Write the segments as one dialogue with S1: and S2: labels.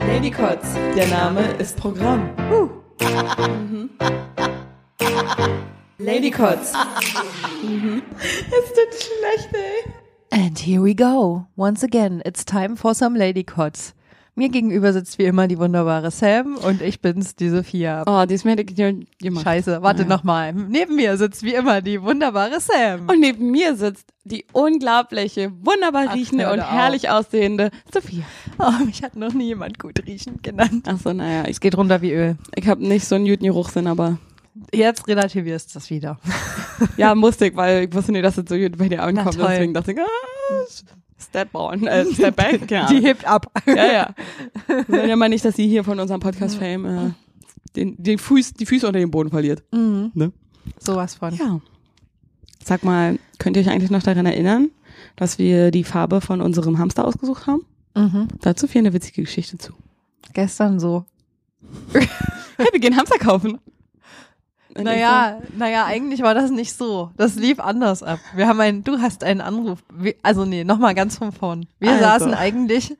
S1: Ladycots, der Name ist Programm. Ladycots. Es tut schlecht, ey.
S2: And here we go. Once again, it's time for some Ladycots. Mir gegenüber sitzt wie immer die wunderbare Sam und ich bin's, die Sophia.
S3: Oh, diesmal hätte ich gemacht.
S2: Scheiße, warte
S3: Naja.
S2: nochmal. Neben mir sitzt wie immer die wunderbare Sam.
S3: Und neben mir sitzt die unglaubliche, wunderbar
S2: Ach,
S3: riechende und
S2: doch
S3: herrlich aussehende Sophia.
S2: Oh, mich hat noch nie jemand gut riechend genannt.
S3: Ach so, naja, ich,
S2: Es geht runter wie Öl.
S3: ich habe nicht so einen guten Geruchssinn, aber
S2: Jetzt relativierst du das wieder.
S3: ja, musste ich, weil ich wusste nicht, dass es so gut bei dir ankommt. Deswegen dachte ich, ah, Step on, äh, Step back, ja.
S2: Die hebt ab.
S3: ja, ja. Wir wollen ja mal nicht, dass sie hier von unserem Podcast-Fame äh, den, den Fuß, die Füße unter den Boden verliert.
S2: Mhm.
S3: Ne?
S2: Sowas von.
S3: Ja. Sag mal, könnt ihr euch eigentlich noch daran erinnern, dass wir die Farbe von unserem Hamster ausgesucht haben?
S2: Mhm.
S3: Dazu fiel eine witzige Geschichte zu.
S2: Gestern so.
S3: Hey, wir gehen Hamster kaufen.
S2: Naja, naja, eigentlich war das nicht so. Das lief anders ab. Wir haben einen, du hast einen Anruf. Also nee, nochmal ganz von vorn. Wir
S3: Also.
S2: saßen eigentlich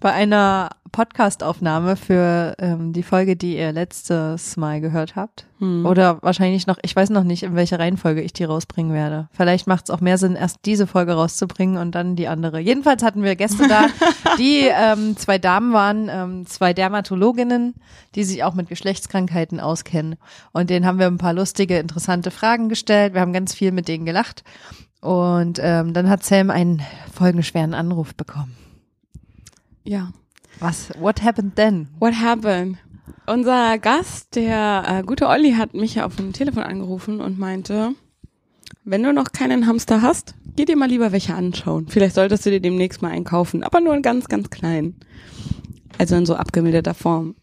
S2: bei einer Podcast-Aufnahme für ähm, die Folge, die ihr letztes Mal gehört habt.
S3: Hm.
S2: Oder wahrscheinlich noch, ich weiß noch nicht, in welcher Reihenfolge ich die rausbringen werde. Vielleicht macht es auch mehr Sinn, erst diese Folge rauszubringen und dann die andere. Jedenfalls hatten wir Gäste da, die ähm, zwei Damen waren, ähm, zwei Dermatologinnen, die sich auch mit Geschlechtskrankheiten auskennen. Und denen haben wir ein paar lustige, interessante Fragen gestellt. Wir haben ganz viel mit denen gelacht. Und ähm, dann hat Sam einen folgenschweren Anruf bekommen.
S3: Ja.
S2: Was? What happened then?
S3: What happened? Unser Gast, der äh, gute Olli, hat mich auf dem Telefon angerufen und meinte, wenn du noch keinen Hamster hast, geh dir mal lieber welche anschauen. Vielleicht solltest du dir demnächst mal einen kaufen, aber nur in ganz, ganz klein. Also in so abgemilderter Form.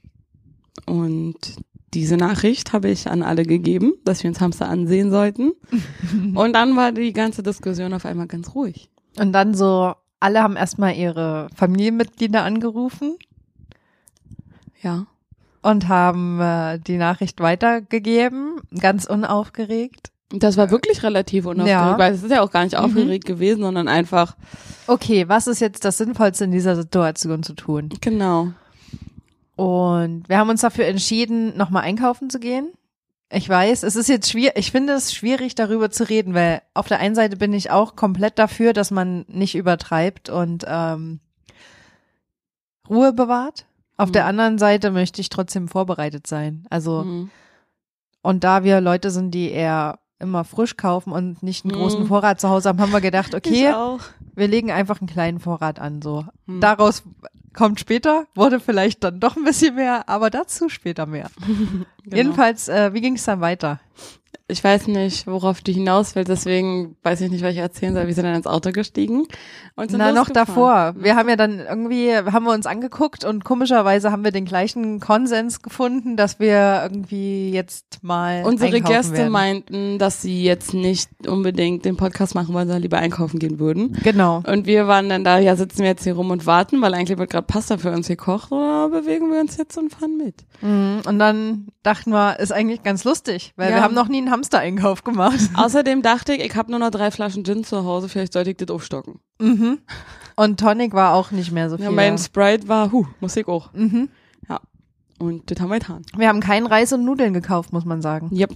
S3: Und diese Nachricht habe ich an alle gegeben, dass wir uns Hamster ansehen sollten. und dann war die ganze Diskussion auf einmal ganz ruhig.
S2: Und dann so, alle haben erstmal ihre Familienmitglieder angerufen
S3: Ja.
S2: und haben äh, die Nachricht weitergegeben, ganz unaufgeregt.
S3: Das war wirklich relativ unaufgeregt,
S2: Ja.
S3: weil es ist ja auch gar nicht aufgeregt gewesen, sondern einfach,
S2: Okay, was ist jetzt das Sinnvollste in dieser Situation zu tun?
S3: genau.
S2: Und wir haben uns dafür entschieden, nochmal einkaufen zu gehen. Ich weiß, es ist jetzt schwierig, ich finde es schwierig, darüber zu reden, weil auf der einen Seite bin ich auch komplett dafür, dass man nicht übertreibt und ähm, Ruhe bewahrt. Auf
S3: Mhm.
S2: der anderen Seite möchte ich trotzdem vorbereitet sein. Also
S3: Mhm.
S2: Und da wir Leute sind, die eher immer frisch kaufen und nicht einen großen
S3: Mhm.
S2: Vorrat zu Hause haben, haben wir gedacht, okay, wir legen einfach einen kleinen Vorrat an. So
S3: Hm.
S2: daraus kommt später, wurde vielleicht dann doch ein bisschen mehr, aber dazu später mehr.
S3: Genau.
S2: Jedenfalls, äh, wie ging es dann weiter?
S3: Ich weiß nicht, worauf du hinaus willst, deswegen weiß ich nicht, was ich erzählen soll. Wir sind dann ins Auto gestiegen und sind
S2: Na, noch davor. Wir haben ja dann irgendwie, haben wir uns angeguckt und komischerweise haben wir den gleichen Konsens gefunden, dass wir irgendwie jetzt mal
S3: Unsere Gäste
S2: werden.
S3: meinten, dass sie jetzt nicht unbedingt den Podcast machen wollen, sondern lieber einkaufen gehen würden.
S2: Genau.
S3: Und wir waren dann da, ja, sitzen wir jetzt hier rum und warten, weil eigentlich wird gerade Pasta für uns gekocht, oder bewegen wir uns jetzt und fahren mit?
S2: Mhm. Und dann dachten wir, ist eigentlich ganz lustig, weil
S3: Ja.
S2: wir haben noch nie einen Hamster-Einkauf gemacht.
S3: Außerdem dachte ich, ich habe nur noch drei Flaschen Gin zu Hause, vielleicht sollte ich das aufstocken.
S2: Mhm. Und Tonic war auch nicht mehr so viel.
S3: Ja, mein Sprite war, huh, muss ich auch.
S2: mhm.
S3: Und das haben wir getan.
S2: Wir haben keinen Reis und Nudeln gekauft, muss man sagen.
S3: Yep.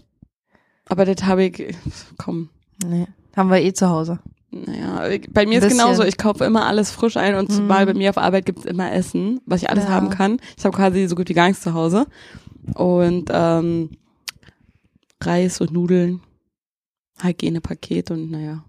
S3: Aber das habe ich, komm,
S2: Nee. Haben wir eh zu Hause.
S3: naja, ich, bei mir ist
S2: bisschen.
S3: genauso, ich kaufe immer alles frisch ein und
S2: Mhm.
S3: zumal bei mir auf Arbeit gibt's immer Essen, was ich alles
S2: Ja.
S3: haben kann. Ich habe quasi so gut wie gar nichts zu Hause. Und ähm, Reis und Nudeln, Hygienepaket und naja.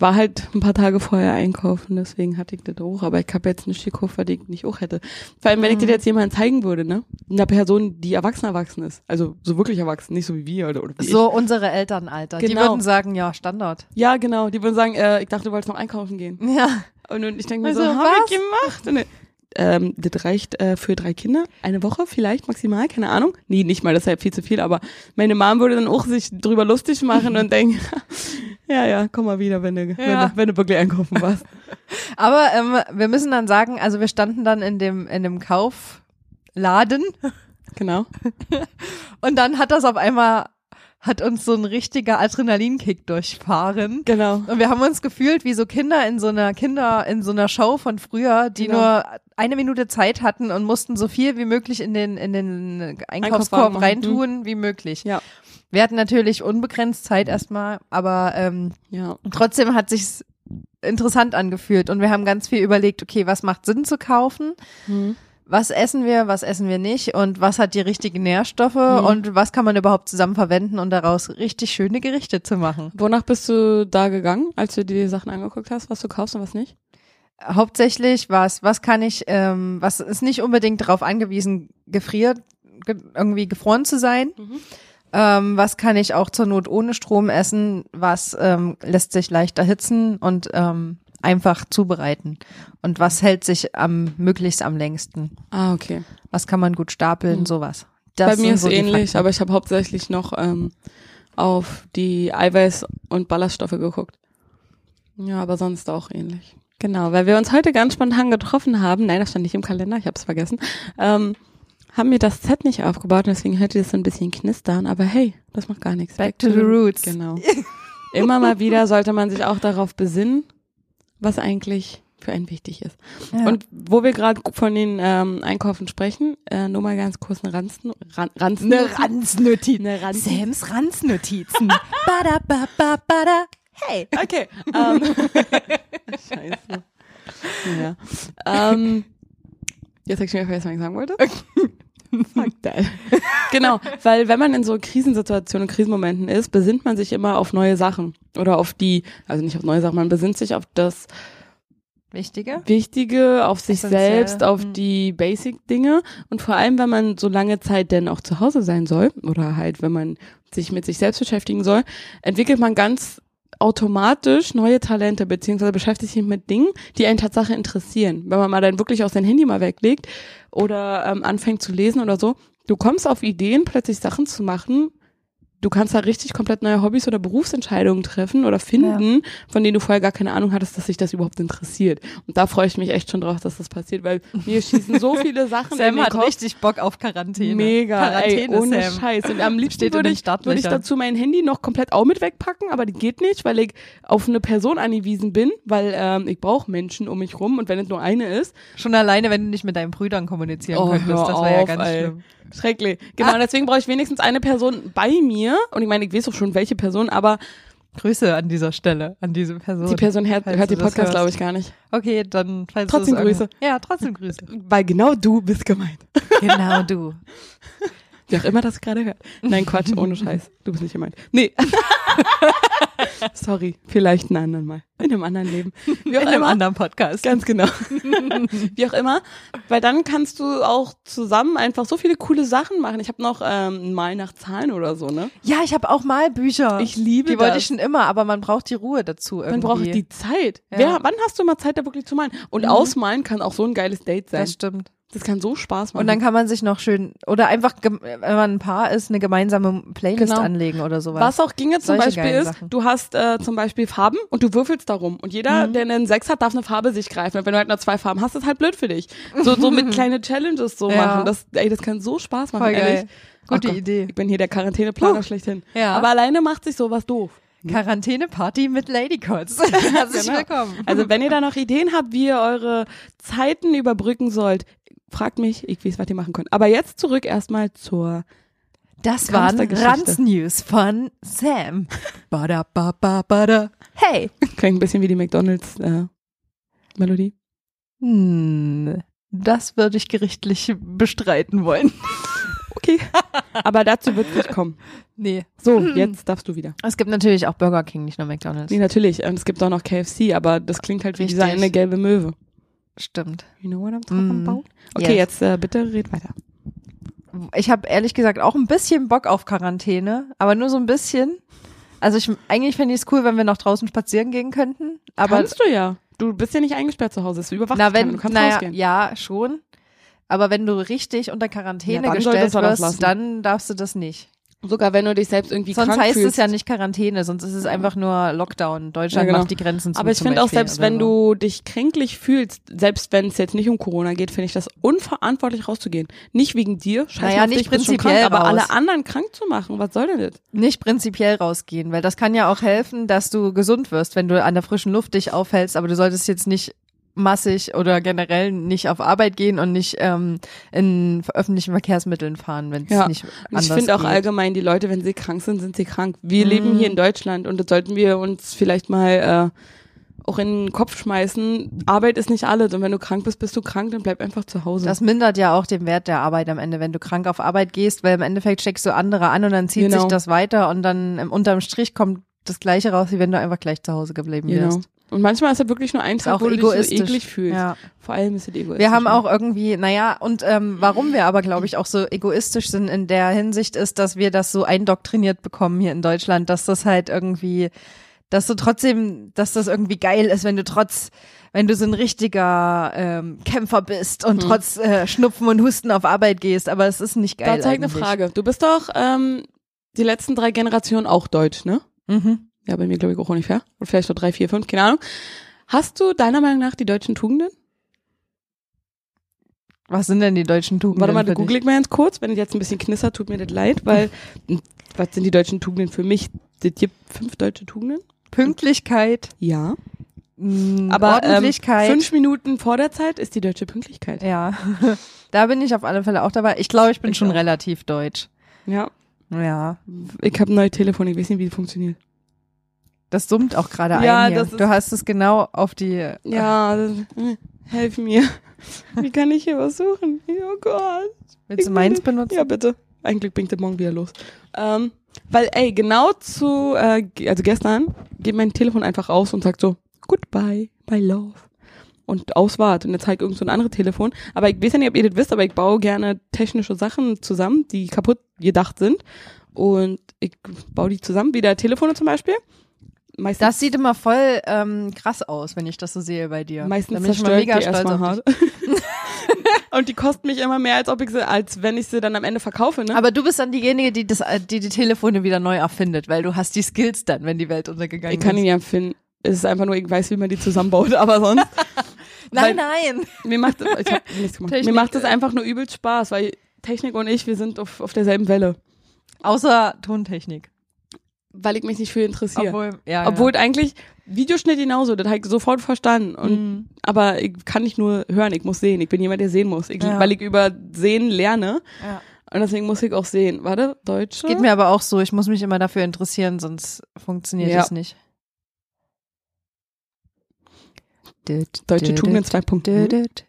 S3: War halt ein paar Tage vorher einkaufen, deswegen hatte ich das auch. Aber ich habe jetzt nicht gekauft, was ich nicht auch hätte. Vor allem, wenn ich
S2: Mhm.
S3: dir jetzt jemanden zeigen würde, ne? Einer Person, die erwachsen erwachsen ist. Also so wirklich erwachsen, nicht so wie wir oder, oder wie ich.
S2: So unsere Elternalter. Die
S3: Genau.
S2: würden sagen, ja, Standard.
S3: Ja, genau. Die würden sagen, äh, ich dachte, du wolltest noch einkaufen gehen.
S2: Ja.
S3: Und, und ich denke mir
S2: Also,
S3: so, hab
S2: was?
S3: ich gemacht. Und, ähm, das reicht äh, für drei Kinder. Eine Woche vielleicht maximal, keine Ahnung. Nee, nicht mal, das ist ja viel zu viel. Aber meine Mom würde dann auch sich drüber lustig machen und denken, ja, ja, komm mal wieder, wenn du, wenn,
S2: Ja.
S3: du wenn du wirklich einkaufen warst.
S2: Aber ähm, wir müssen dann sagen, also wir standen dann in dem, in dem Kaufladen
S3: Genau.
S2: und dann hat das auf einmal hat uns so ein richtiger Adrenalinkick durchfahren.
S3: Genau.
S2: Und wir haben uns gefühlt wie so Kinder in so einer Kinder, in so einer Show von früher, die
S3: Genau.
S2: nur eine Minute Zeit hatten und mussten so viel wie möglich in den, in den Einkaufskorb
S3: machen.
S2: reintun, wie möglich.
S3: Ja.
S2: Wir hatten natürlich unbegrenzt Zeit erstmal, aber ähm,
S3: Ja.
S2: trotzdem hat sich's interessant angefühlt und wir haben ganz viel überlegt, okay, was macht Sinn zu kaufen?
S3: Mhm.
S2: Was essen wir, was essen wir nicht und was hat die richtigen Nährstoffe
S3: Mhm.
S2: und was kann man überhaupt zusammen verwenden und daraus richtig schöne Gerichte zu machen?
S3: Wonach bist du da gegangen, als du dir die Sachen angeguckt hast, was du kaufst und was nicht?
S2: Hauptsächlich was, was kann ich, ähm, was ist nicht unbedingt darauf angewiesen, gefriert, ge irgendwie gefroren zu sein.
S3: Mhm.
S2: Ähm, was kann ich auch zur Not ohne Strom essen? Was ähm, lässt sich leicht erhitzen und ähm, einfach zubereiten? Und was hält sich am möglichst am längsten?
S3: Ah, okay.
S2: Was kann man gut stapeln?
S3: Mhm.
S2: Sowas.
S3: Bei
S2: Das
S3: mir
S2: sind
S3: ist
S2: so
S3: ähnlich, aber ich habe hauptsächlich noch ähm, auf die Eiweiß- und Ballaststoffe geguckt. Ja, aber sonst auch ähnlich. Genau, weil wir uns heute ganz spontan getroffen haben. Nein, das stand nicht im Kalender, ich habe es vergessen. Ähm, haben wir das Set nicht aufgebaut und deswegen hört ihr das so ein bisschen knistern. Aber hey, das macht gar nichts.
S2: Back to the roots.
S3: Genau. Immer mal wieder sollte man sich auch darauf besinnen, was eigentlich für einen wichtig ist.
S2: Ja.
S3: Und wo wir gerade von den ähm, Einkaufen sprechen, äh, nur mal ganz kurz eine Ranzen, Ran, Ranzen,
S2: Eine Ranznotiz.
S3: Eine Ranzen.
S2: Sams Ranznotizen. bada, ba, ba, bada. Hey.
S3: Okay. Ähm, Scheiße. Ja. Ähm, jetzt hab ich wieder vergessen, was ich sagen wollte. Fuck that. Genau, weil wenn man in so Krisensituationen und Krisenmomenten ist, besinnt man sich immer auf neue Sachen. Oder auf die, also nicht auf neue Sachen, man besinnt sich auf das
S2: Wichtige?
S3: Wichtige, auf sich
S2: Essentiell.
S3: selbst, auf
S2: Mhm.
S3: die Basic-Dinge. Und vor allem, wenn man so lange Zeit denn auch zu Hause sein soll, oder halt, wenn man sich mit sich selbst beschäftigen soll, entwickelt man ganz automatisch neue Talente, beziehungsweise beschäftigt sich mit Dingen, die einen Tatsache interessieren. Wenn man mal dann wirklich auch sein Handy mal weglegt oder ähm, anfängt zu lesen oder so, du kommst auf Ideen, plötzlich Sachen zu machen, du kannst da richtig komplett neue Hobbys oder Berufsentscheidungen treffen oder finden, von denen du vorher gar keine Ahnung hattest, dass sich das überhaupt interessiert. Und da freue ich mich echt schon drauf, dass das passiert, weil mir schießen so viele Sachen in
S2: Sam
S3: den
S2: hat
S3: Kopf.
S2: richtig Bock auf Quarantäne.
S3: Mega, ey,
S2: Quarantäne,
S3: ohne
S2: Sam.
S3: Scheiß. Und am liebsten
S2: in
S3: würde ich, würde ich dazu mein Handy noch komplett auch mit wegpacken, aber die geht nicht, weil ich auf eine Person angewiesen bin, weil ähm, ich brauche Menschen um mich rum und wenn es nur eine ist,
S2: Schon alleine, wenn du nicht mit deinen Brüdern kommunizieren
S3: Oh,
S2: könntest, das wäre ja ganz
S3: ey.
S2: schlimm.
S3: Schrecklich. Genau, und deswegen brauche ich wenigstens eine Person bei mir und ich meine, ich weiß auch schon welche Person, aber
S2: Grüße an dieser Stelle, an diese Person.
S3: die Person hört, hört
S2: das
S3: Podcast, glaube ich, gar nicht.
S2: Okay, dann falls
S3: Trotzdem Grüße.
S2: Ja, trotzdem Grüße.
S3: Weil genau du bist gemeint.
S2: genau du.
S3: Wer auch immer das gerade hört. Nein, Quatsch, ohne Scheiß. Du bist nicht gemeint. Nee. Sorry, vielleicht einen anderen Mal. In einem anderen Leben. Wie auch
S2: In einem
S3: immer.
S2: anderen Podcast.
S3: Ganz genau. Wie auch immer. Weil dann kannst du auch zusammen einfach so viele coole Sachen machen. Ich habe noch ähm, mal nach Zahlen oder so, ne?
S2: Ja, ich habe auch Malbücher.
S3: Ich liebe
S2: Die wollte
S3: das.
S2: ich schon immer, aber man braucht die Ruhe dazu irgendwie.
S3: Man braucht die Zeit.
S2: Ja.
S3: Wer, wann hast du mal Zeit, da wirklich zu malen? Und
S2: Mhm.
S3: ausmalen kann auch so ein geiles Date sein.
S2: Das stimmt.
S3: Das kann so Spaß machen.
S2: Und dann kann man sich noch schön, oder einfach, wenn man ein Paar ist, eine gemeinsame Playlist
S3: Genau.
S2: anlegen oder sowas.
S3: Was auch ginge zum
S2: Solche
S3: Beispiel ist,
S2: Sachen.
S3: du hast äh, zum Beispiel Farben und du würfelst darum. Und jeder,
S2: Mhm.
S3: der einen Sechs hat, darf eine Farbe sich greifen. Und wenn du halt nur zwei Farben hast, ist halt blöd für dich. So, so mit kleine Challenges so
S2: Ja.
S3: machen. Das, ey, das kann so Spaß machen,
S2: Voll geil.
S3: ehrlich.
S2: Gute
S3: Ach
S2: Idee.
S3: Ich bin hier der Quarantäneplaner
S2: Huh.
S3: schlechthin.
S2: Ja.
S3: Aber alleine macht sich sowas doof.
S2: Quarantäne-Party mit Ladycots. Herzlich
S3: Genau.
S2: willkommen.
S3: Also wenn ihr da noch Ideen habt, wie ihr eure Zeiten überbrücken sollt, fragt mich, ich weiß, was ihr machen könnt. Aber jetzt zurück erstmal zur
S2: Das waren
S3: Hamstergeschichte.
S2: Ranz-News von Sam. Bada, ba, ba, bada. Hey.
S3: klingt ein bisschen wie die McDonalds äh, Melodie.
S2: Hm, das würde ich gerichtlich bestreiten wollen.
S3: Okay. Aber dazu wird es nicht kommen.
S2: Nee.
S3: So, jetzt darfst du wieder.
S2: Es gibt natürlich auch Burger King, nicht nur McDonalds.
S3: Nee, natürlich. Und es gibt auch noch KFC, aber das klingt halt wie
S2: Richtig.
S3: eine gelbe Möwe.
S2: Stimmt.
S3: You know what I'm talking
S2: Mm.
S3: about? Okay,
S2: Yes.
S3: jetzt äh, bitte red weiter.
S2: Ich habe ehrlich gesagt auch ein bisschen Bock auf Quarantäne, aber nur so ein bisschen. Also ich eigentlich fände ich es cool, wenn wir noch draußen spazieren gehen könnten. Aber
S3: Kannst du ja. Du bist ja nicht eingesperrt zu Hause. Es überwacht
S2: na wenn,
S3: Du kannst
S2: naja,
S3: rausgehen.
S2: ja schon. Aber wenn du richtig unter Quarantäne
S3: Ja,
S2: gestellt wirst, dann darfst du das nicht.
S3: Sogar wenn du dich selbst irgendwie
S2: Sonst
S3: krank
S2: heißt
S3: fühlst.
S2: es ja nicht Quarantäne, sonst ist es einfach nur Lockdown. Deutschland
S3: Ja, genau.
S2: macht die Grenzen zu.
S3: Aber ich finde auch, selbst wenn
S2: so.
S3: du dich kränklich fühlst, selbst wenn es jetzt nicht um Corona geht, finde ich das unverantwortlich rauszugehen. Nicht wegen dir, scheiß
S2: Naja, nicht
S3: dich,
S2: prinzipiell
S3: krank, aber alle anderen krank zu machen, was soll denn das?
S2: nicht prinzipiell rausgehen, weil das kann ja auch helfen, dass du gesund wirst, wenn du an der frischen Luft dich aufhältst, aber du solltest jetzt nicht massig oder generell nicht auf Arbeit gehen und nicht ähm, in öffentlichen Verkehrsmitteln fahren, wenn es
S3: Ja.
S2: nicht anders
S3: ich finde auch
S2: geht.
S3: allgemein, die Leute, wenn sie krank sind, sind sie krank. Wir
S2: Mhm.
S3: leben hier in Deutschland und das sollten wir uns vielleicht mal äh, auch in den Kopf schmeißen. Arbeit ist nicht alles und wenn du krank bist, bist du krank, dann bleib einfach zu Hause.
S2: Das mindert ja auch den Wert der Arbeit am Ende, wenn du krank auf Arbeit gehst, weil im Endeffekt steckst du andere an und dann zieht
S3: Genau.
S2: sich das weiter und dann unterm Strich kommt das Gleiche raus, wie wenn du einfach gleich zu Hause geblieben
S3: genau.
S2: wärst.
S3: Und manchmal ist es wirklich nur ein Tag, wo du dich so
S2: egoistisch.
S3: eklig fühlst.
S2: Ja.
S3: Vor allem ist es egoistisch.
S2: Wir haben auch irgendwie, naja, und ähm, warum wir aber, glaube ich, auch so egoistisch sind in der Hinsicht ist, dass wir das so eindoktriniert bekommen hier in Deutschland, dass das halt irgendwie, dass du trotzdem, dass das irgendwie geil ist, wenn du trotz, wenn du so ein richtiger ähm, Kämpfer bist und trotz äh, Schnupfen und Husten auf Arbeit gehst, aber es ist nicht geil.
S3: Da zeigt eine. Frage. Du bist doch ähm, die letzten drei Generationen auch deutsch, ne?
S2: Mhm.
S3: Ja, bei mir glaube ich auch ungefähr. Oder vielleicht noch drei, vier, fünf, keine Ahnung. Hast du deiner Meinung nach die deutschen Tugenden?
S2: Was sind denn die deutschen Tugenden?
S3: Warte mal, da google ich mal ganz kurz. Wenn es jetzt ein bisschen knistert, tut mir das leid, weil was sind die deutschen Tugenden für mich? Es gibt fünf deutsche Tugenden.
S2: Pünktlichkeit,
S3: Ja.
S2: mh,
S3: Aber ähm,
S2: Ordentlichkeit.
S3: fünf Minuten vor der Zeit ist die deutsche Pünktlichkeit.
S2: ja, da bin ich auf alle Fälle auch dabei. Ich glaube, ich bin
S3: Ich
S2: schon
S3: auch.
S2: relativ deutsch.
S3: Ja.
S2: Ja.
S3: Ich habe ein neues Telefon, ich weiß nicht, wie es funktioniert.
S2: Das summt auch gerade
S3: Ja,
S2: ein hier.
S3: das ist-
S2: Du hast es genau auf die.
S3: Ja, das, äh, helf mir. Wie kann ich hier was suchen? Oh Gott.
S2: Willst du
S3: Ich
S2: meins benutzen?
S3: Ja, bitte. Eigentlich bringt der morgen wieder los. Ähm, weil, ey, genau zu, äh, also gestern geht mein Telefon einfach raus und sagt so, goodbye, my love. Und auswart. Und jetzt zeigt irgend so ein anderes Telefon. Aber ich weiß ja nicht, ob ihr das wisst, aber ich baue gerne technische Sachen zusammen, die kaputt gedacht sind. Und ich baue die zusammen, wie der Telefone zum Beispiel. Meistens,
S2: Das sieht immer voll ähm, krass aus, wenn ich das so sehe bei dir.
S3: meistens
S2: da bin ich immer
S3: zerstöre ich
S2: mega
S3: die
S2: stolz
S3: erstmal
S2: auf dich.
S3: hart. und die kosten mich immer mehr, als ob ich sie, als wenn ich sie dann am Ende verkaufe, ne?
S2: Aber du bist dann diejenige, die, das, äh, die die Telefone wieder neu erfindet, weil du hast die Skills dann, wenn die Welt untergegangen
S3: Ich kann
S2: ist.
S3: ihn ja empfinden. Es ist einfach nur, ich weiß, wie man die zusammenbaut, aber sonst.
S2: nein, nein.
S3: Mir macht, ich hab nichts gemacht.
S2: Technik,
S3: mir macht es
S2: äh,
S3: einfach nur übel Spaß, weil Technik und ich, wir sind auf, auf derselben Welle.
S2: Außer Tontechnik.
S3: Weil ich mich nicht für interessiere. Obwohl,
S2: Obwohl, ja,
S3: Obwohl eigentlich Videoschnitt genauso, das habe ich sofort verstanden. Und,
S2: Mhm.
S3: Aber ich kann nicht nur hören, ich muss sehen. Ich bin jemand, der sehen muss. Ich,
S2: Ja.
S3: Weil ich über Sehen lerne.
S2: ja.
S3: Und deswegen muss ich auch sehen. Warte, Deutsche?
S2: Geht mir aber auch so, ich muss mich immer dafür interessieren, sonst funktioniert
S3: Ja.
S2: es nicht.
S3: Deutsche Tugenden 2.0.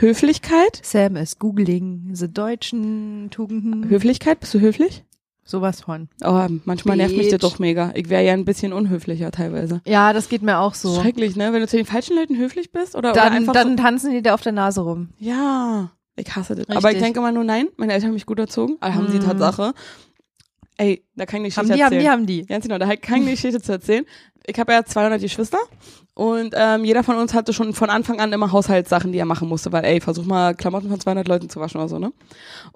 S3: Höflichkeit?
S2: Sam ist googling the deutschen Tugenden.
S3: Höflichkeit? Bist du höflich?
S2: Sowas von.
S3: Oh, manchmal nervt mich das
S2: Bitch.
S3: doch mega. Ich wäre ja ein bisschen unhöflicher teilweise.
S2: Ja, das geht mir auch so.
S3: Schrecklich, ne? Wenn du zu den falschen Leuten höflich bist oder, oder
S2: Dann,
S3: einfach
S2: dann
S3: so,
S2: tanzen die dir auf der Nase rum.
S3: ja, ich hasse das. Aber ich
S2: Richtig.
S3: denke immer nur, nein, meine Eltern haben mich gut erzogen, aber haben sie
S2: Mhm.
S3: Tatsache. Ey, da kann ich nicht
S2: Haben
S3: erzählen.
S2: die, haben die, haben die.
S3: Ganz genau, da kann ich eine Geschichte zu erzählen. Ich habe ja 200 Geschwister und ähm, jeder von uns hatte schon von Anfang an immer Haushaltssachen, die er machen musste, weil ey, versuch mal Klamotten von 200 Leuten zu waschen oder so, ne?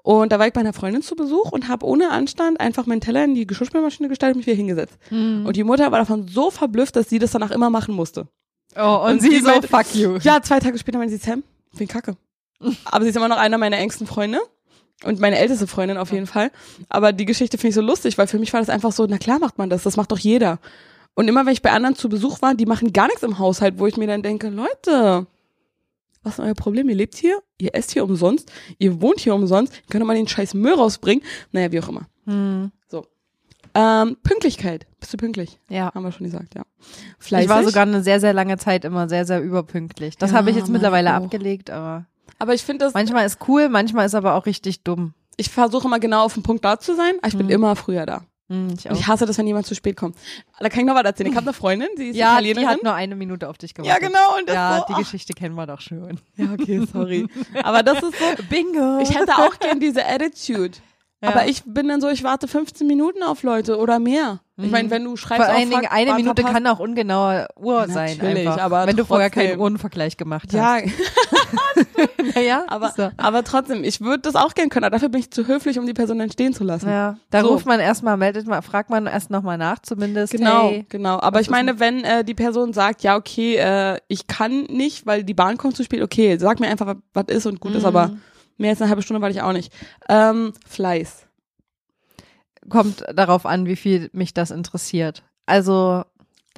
S3: Und da war ich bei einer Freundin zu Besuch und habe ohne Anstand einfach meinen Teller in die Geschirrspülmaschine gestellt und mich wieder hingesetzt.
S2: Mhm.
S3: Und die Mutter war davon so verblüfft, dass sie das danach immer machen musste.
S2: Oh, und,
S3: Und
S2: sie
S3: sie
S2: so,
S3: meint-
S2: fuck you.
S3: Ja, zwei Tage später meinte sie, Sam, wie Kacke. Aber sie ist immer noch einer meiner engsten Freunde. Und meine älteste Freundin auf jeden Fall. Aber die Geschichte finde ich so lustig, weil für mich war das einfach so, na klar macht man das, das macht doch jeder. Und immer wenn ich bei anderen zu Besuch war, die machen gar nichts im Haushalt, wo ich mir dann denke, Leute, was ist euer Problem? Ihr lebt hier, ihr esst hier umsonst, ihr wohnt hier umsonst, ihr könnt doch mal den scheiß Müll rausbringen. Naja, wie auch immer.
S2: Hm.
S3: Ähm, Pünktlichkeit. Bist du pünktlich?
S2: Ja.
S3: Haben wir schon gesagt, ja.
S2: Ich war sogar eine sehr, sehr lange Zeit immer sehr, sehr überpünktlich. Das
S3: Ja,
S2: habe ich jetzt mittlerweile
S3: auch.
S2: abgelegt, aber
S3: Aber ich finde das,
S2: manchmal ist cool, manchmal ist aber auch richtig dumm.
S3: ich versuche immer genau auf den Punkt da zu sein, aber ich bin
S2: Mhm.
S3: immer früher da.
S2: Hm, ich
S3: ich hasse das, wenn jemand zu spät kommt. Da kann ich noch was erzählen. Ich habe eine Freundin, die ist
S2: Ja, die
S3: Italienerin.
S2: hat nur eine Minute auf dich
S3: ja,
S2: gewartet.
S3: genau. Und das
S2: Ja,
S3: so,
S2: die
S3: ach,
S2: Geschichte kennen wir doch schon.
S3: ja, okay, sorry. Aber das ist so,
S2: Bingo.
S3: ich hätte auch gern diese Attitude.
S2: Ja.
S3: Aber ich bin dann so, ich warte 15 Minuten auf Leute oder mehr. Ich meine, wenn du schreibst,
S2: Mhm. Vor allen Dingen eine Minute
S3: verpasst-
S2: kann auch ungenaue Uhr sein,
S3: Natürlich, aber
S2: wenn du vorher keinen Uhrenvergleich gemacht hast.
S3: Ja,
S2: naja,
S3: aber,
S2: so.
S3: aber trotzdem, ich würde das auch gern können, aber dafür bin ich zu höflich, um die Person dann stehen zu lassen.
S2: Ja, da
S3: So.
S2: ruft man erstmal, meldet mal, fragt man erst nochmal nach, zumindest.
S3: Genau,
S2: Hey,
S3: genau. Aber ich meine, wenn äh, die Person sagt, ja, okay, äh, ich kann nicht, weil die Bahn kommt zu spät, okay, sag mir einfach, was ist und gut ist, aber mehr als eine halbe Stunde warte ich auch nicht. Ähm, Fleiß.
S2: kommt darauf an, wie viel mich das interessiert. Also,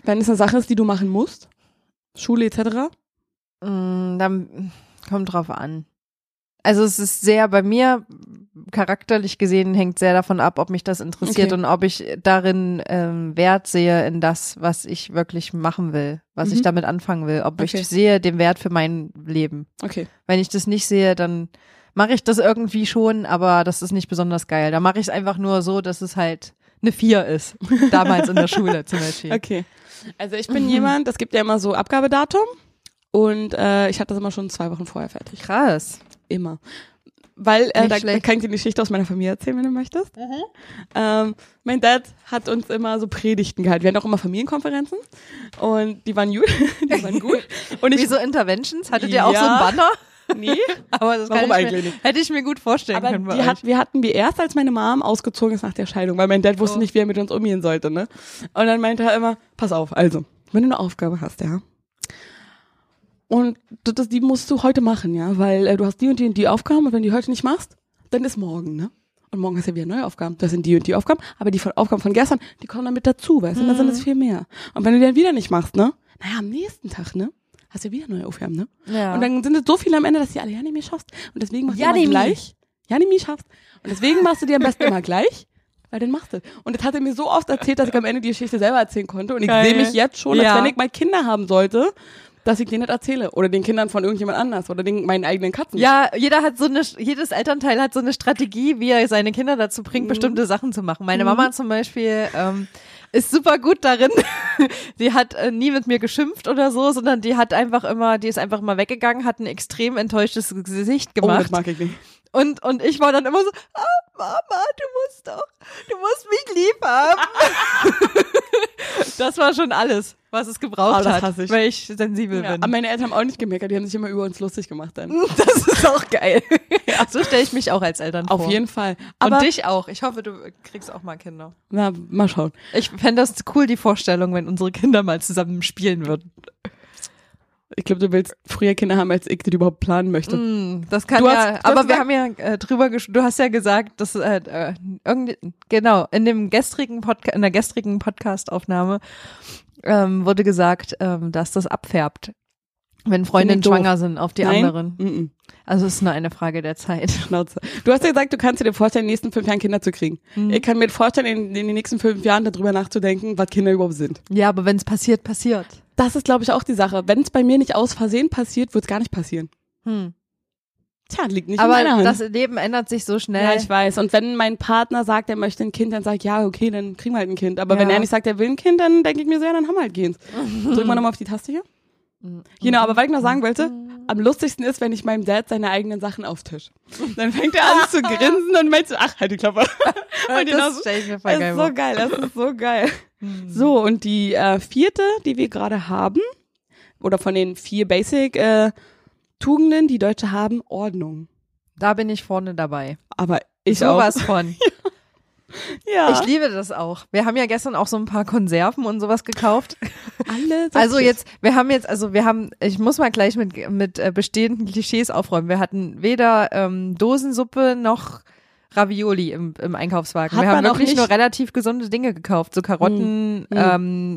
S3: Wenn es eine Sache ist, die du machen musst, Schule etc.
S2: mh, dann kommt drauf an. Also es ist sehr bei mir charakterlich gesehen hängt sehr davon ab, ob mich das interessiert
S3: Okay.
S2: und ob ich darin ähm, Wert sehe in das, was ich wirklich machen will, was ich
S3: Mhm.
S2: damit anfangen will, ob
S3: Okay.
S2: ich sehe den Wert für mein Leben.
S3: Okay.
S2: Wenn ich das nicht sehe, dann mache ich das irgendwie schon, aber das ist nicht besonders geil. Da mache ich es einfach nur so, dass es halt eine Vier ist. Damals in der Schule zum Beispiel.
S3: Okay. Also ich bin jemand, es gibt ja immer so Abgabedatum und äh, ich hatte das immer schon zwei Wochen vorher fertig.
S2: Krass.
S3: Immer. Weil, äh, da, da kann ich dir die Geschichte aus meiner Familie erzählen, wenn du möchtest. Ähm, mein Dad hat uns immer so Predigten gehalten. Wir hatten auch immer Familienkonferenzen und die waren gut. die waren gut. Und ich,
S2: Wie so Interventions? Hattet ihr auch so
S3: Ja.
S2: ein Banner?
S3: Nee,
S2: Aber das
S3: Warum eigentlich
S2: mir,
S3: nicht?
S2: hätte ich mir gut vorstellen
S3: aber
S2: können
S3: hat, wir hatten wir erst, als meine Mom ausgezogen ist nach der Scheidung, weil mein Dad wusste
S2: Oh.
S3: nicht, wie er mit uns umgehen sollte, ne? Und dann meinte er immer, pass auf, also, wenn du eine Aufgabe hast, ja, und das, die musst du heute machen, ja, weil äh, du hast die und die und die Aufgaben und wenn du die heute nicht machst, dann ist morgen, ne? Und morgen hast du ja wieder neue Aufgaben. Das sind die und die Aufgaben, aber die von Aufgaben von gestern, die kommen dann mit dazu, weißt du? Und dann sind es viel mehr. Und wenn du die dann wieder nicht machst, ne? Naja, am nächsten Tag, ne? Hast du ja wieder neue Aufgaben, ne?
S2: ja.
S3: Und dann sind es so viele am Ende, dass du die alle ja nicht mehr schaffst. Und deswegen machst du
S2: Janimi.
S3: immer gleich. Ja, nicht mehr schaffst. Und deswegen machst du die am besten immer gleich, weil dann machst du. Und das hat er mir so oft erzählt, dass ich am Ende die Geschichte selber erzählen konnte. Und ich sehe mich jetzt schon, als
S2: Ja.
S3: wenn ich mal Kinder haben sollte, dass ich denen das erzähle. Oder den Kindern von irgendjemand anders. Oder den, meinen eigenen Katzen.
S2: ja, jeder hat so eine, jedes Elternteil hat so eine Strategie, wie er seine Kinder dazu
S3: Mhm.
S2: bringt, bestimmte Sachen zu machen. Meine Mama zum Beispiel ähm, ist super gut darin. sie hat äh, nie mit mir geschimpft oder so, sondern die hat einfach immer, die ist einfach mal weggegangen, hat ein extrem enttäuschtes Gesicht
S3: oh,
S2: gemacht.
S3: das mag ich nicht.
S2: Und, und ich war dann immer so, ah, Mama, du musst doch, du musst mich lieb haben. das war schon alles, was es gebraucht
S3: Oh, das
S2: hat,
S3: ich.
S2: weil ich sensibel
S3: Ja, aber
S2: bin.
S3: meine Eltern haben auch nicht gemeckert, die haben sich immer über uns lustig gemacht dann.
S2: Das ist auch geil. So stelle ich mich auch als Eltern vor.
S3: Auf jeden Fall. Aber
S2: und dich auch. Ich hoffe, du kriegst auch mal Kinder.
S3: Na, mal schauen.
S2: Ich fände das cool, die Vorstellung, wenn unsere Kinder mal zusammen spielen würden.
S3: Ich glaube, du willst früher Kinder haben, als ich die überhaupt planen möchte.
S2: Mm, das kann
S3: Du
S2: ja,
S3: hast
S2: aber wir haben ja äh, drüber gesch du hast ja gesagt, dass äh, äh, irgendwie, genau, in dem gestrigen Podca in der gestrigen Podcast-Aufnahme ähm, wurde gesagt, ähm, dass das abfärbt, wenn Freundinnen
S3: doof.
S2: schwanger sind auf die
S3: Nein?
S2: anderen.
S3: Mm
S2: Also es ist nur eine Frage der Zeit.
S3: Schnauze. Du hast ja gesagt, du kannst dir vorstellen, in den nächsten fünf Jahren Kinder zu kriegen.
S2: Mhm.
S3: Ich kann mir vorstellen, in, in den nächsten fünf Jahren darüber nachzudenken, was Kinder überhaupt sind.
S2: Ja, aber wenn es passiert, passiert.
S3: Das ist, glaube ich, auch die Sache. Wenn es bei mir nicht aus Versehen passiert, wird es gar nicht passieren.
S2: Hm.
S3: Tja, liegt nicht
S2: Aber
S3: in meiner Hand.
S2: das Leben ändert sich so schnell.
S3: ja, ich weiß. Und wenn mein Partner sagt, er möchte ein Kind, dann sag ich, ja, okay, dann kriegen wir halt ein Kind. Aber wenn
S2: Ja.
S3: er nicht sagt, er will ein Kind, dann denke ich mir so, ja, dann haben wir halt Kind. Drücken wir nochmal auf die Taste hier. Genau, aber was ich noch sagen wollte, am lustigsten ist, wenn ich meinem Dad seine eigenen Sachen auftisch. Dann fängt er an zu grinsen und meint so, ach, halt die Klappe. Und
S2: das
S3: so-
S2: stell ich mir voll geil
S3: ist so geil, das ist so geil. So, und die äh, vierte, die wir gerade haben, oder von den vier Basic äh, Tugenden, die Deutsche haben, Ordnung.
S2: Da bin ich vorne dabei.
S3: Aber ich auch.
S2: Sowas von.
S3: Ja.
S2: Ich liebe das auch. Wir haben ja gestern auch so ein paar Konserven und sowas gekauft.
S3: alle so
S2: Also jetzt, wir haben jetzt, also wir haben, ich muss mal gleich mit, mit äh, bestehenden Klischees aufräumen. Wir hatten weder ähm, Dosensuppe noch Ravioli im, im Einkaufswagen.
S3: Hat
S2: wir haben wirklich
S3: nicht-
S2: nur relativ gesunde Dinge gekauft. So Karotten,
S3: Hm.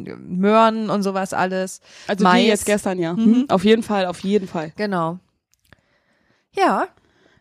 S2: ähm, Möhren und sowas alles.
S3: Also
S2: Mais.
S3: die jetzt gestern, ja.
S2: Mhm.
S3: Auf jeden Fall, auf jeden Fall.
S2: Genau. Ja.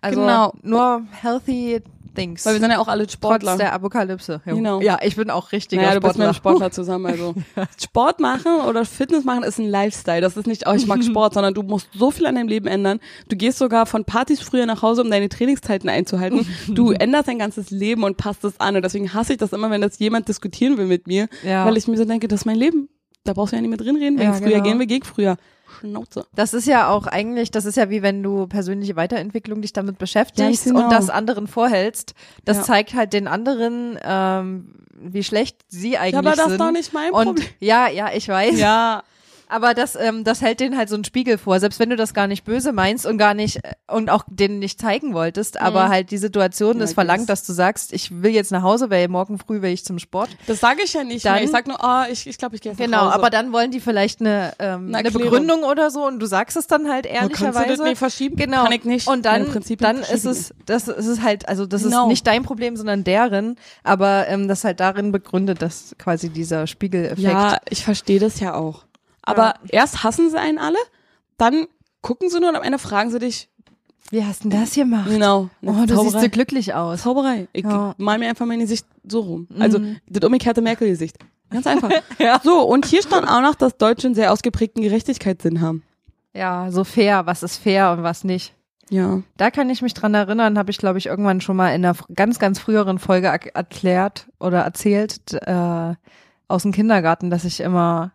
S2: Also
S3: Genau.
S2: nur healthy things.
S3: Weil wir sind ja auch alle Sportler.
S2: Trotz der Apokalypse. Jo.
S3: Genau.
S2: Ja, ich bin auch richtiger
S3: naja, du bist mit
S2: Sportler.
S3: einem Sportler zusammen. Also Sport machen oder Fitness machen ist ein Lifestyle. Das ist nicht, oh, ich mag Sport, sondern du musst so viel an deinem Leben ändern. Du gehst sogar von Partys früher nach Hause, um deine Trainingszeiten einzuhalten. Du änderst dein ganzes Leben und passt es an. Und deswegen hasse ich das immer, wenn das jemand diskutieren will mit mir,
S2: Ja.
S3: weil ich mir so denke, das ist mein Leben. Da brauchst du ja nicht mehr drin reden. Wenn
S2: Ja,
S3: es früher
S2: genau.
S3: gehen wir, geht früher. Schnauze.
S2: Das ist ja auch eigentlich, das ist ja wie wenn du persönliche Weiterentwicklung dich damit beschäftigst
S3: Ganz genau.
S2: und das anderen vorhältst. Das
S3: Ja.
S2: zeigt halt den anderen, ähm, wie schlecht sie eigentlich
S3: Ja, aber das
S2: sind.
S3: ist doch nicht mein
S2: und
S3: Problem.
S2: ja, ja, ich weiß.
S3: Ja,
S2: Aber das, ähm, das hält denen halt so einen Spiegel vor, selbst wenn du das gar nicht böse meinst und gar nicht äh, und auch denen nicht zeigen wolltest, aber halt die Situation
S3: Mhm. Ja,
S2: ist verlangt,
S3: das-
S2: dass du sagst, ich will jetzt nach Hause, weil morgen früh will ich zum Sport.
S3: das sage ich ja nicht
S2: Dann-.
S3: Ich sag nur, oh, ich ich, glaube, ich gehe jetzt
S2: Genau,
S3: nach Hause.
S2: aber dann wollen die vielleicht eine, ähm,
S3: Eine
S2: eine. Begründung oder so und du sagst es dann halt
S3: Oh, kannst du
S2: ehrlicherweise.
S3: das nicht verschieben?
S2: Genau.
S3: Kann ich nicht.
S2: Und dann, dann ist es, das ist es halt, also das
S3: Genau.
S2: ist nicht dein Problem, sondern deren, aber ähm, das halt darin begründet, dass quasi dieser Spiegeleffekt.
S3: Ja, ich verstehe das ja auch. Aber erst hassen sie einen alle, dann gucken sie nur und am Ende fragen sie dich,
S2: Wie hast denn das gemacht?
S3: genau,
S2: Oh, du siehst
S3: Zauberei.
S2: so glücklich aus.
S3: Zauberei. Ich
S2: Ja.
S3: mal mir einfach mein Gesicht so rum. Also das umgekehrte Merkel-Gesicht. Ganz einfach.
S2: Ja.
S3: So, und hier stand auch noch, dass Deutsche einen sehr ausgeprägten Gerechtigkeitssinn haben.
S2: Ja, so fair, was ist fair und was nicht.
S3: Ja.
S2: Da kann ich mich dran erinnern, habe ich glaube ich irgendwann schon mal in einer ganz, ganz früheren Folge erk- erklärt oder erzählt äh, aus dem Kindergarten, dass ich immer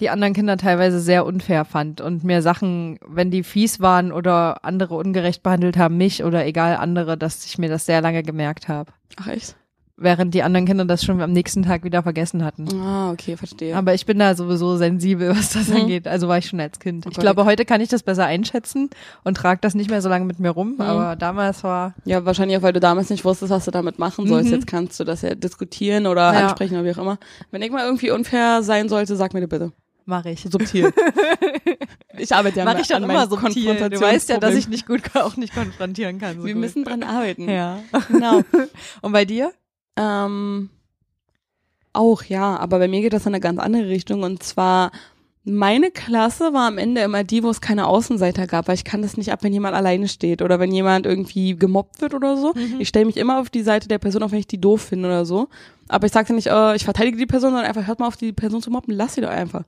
S2: die anderen Kinder teilweise sehr unfair fand und mir Sachen, wenn die fies waren oder andere ungerecht behandelt haben, mich oder egal andere, dass ich mir das sehr lange gemerkt habe.
S3: Ach echt?
S2: Während die anderen Kinder das schon am nächsten Tag wieder vergessen hatten.
S3: Ah, okay, verstehe.
S2: Aber ich bin da sowieso sensibel, was das
S3: Mhm.
S2: angeht. Also war ich schon als Kind.
S3: Oh
S2: ich glaube, heute kann ich das besser einschätzen und trage das nicht mehr so lange mit mir rum.
S3: Mhm.
S2: Aber damals war
S3: ja, wahrscheinlich auch, weil du damals nicht wusstest, was du damit machen sollst.
S2: Mhm.
S3: Jetzt kannst du das ja diskutieren oder
S2: Ja.
S3: ansprechen oder wie auch immer. Wenn ich mal irgendwie unfair sein sollte, sag mir bitte.
S2: Mache ich.
S3: Subtil. ich arbeite ja
S2: Mache ich
S3: an
S2: immer subtil. Du weißt ja, dass ich nicht gut auch nicht konfrontieren kann. So
S3: Wir
S2: gut.
S3: müssen dran arbeiten.
S2: ja.
S3: Genau.
S2: Und bei dir?
S3: Ähm, auch, ja, aber bei mir geht das in eine ganz andere Richtung und zwar meine Klasse war am Ende immer die, wo es keine Außenseiter gab, weil ich kann das nicht ab, wenn jemand alleine steht oder wenn jemand irgendwie gemobbt wird oder so. Ich stelle mich immer auf die Seite der Person, auch wenn ich die doof finde oder so. Aber ich sage ja nicht, äh, ich verteidige die Person, sondern einfach hört mal auf die Person zu mobben, lass sie doch einfach.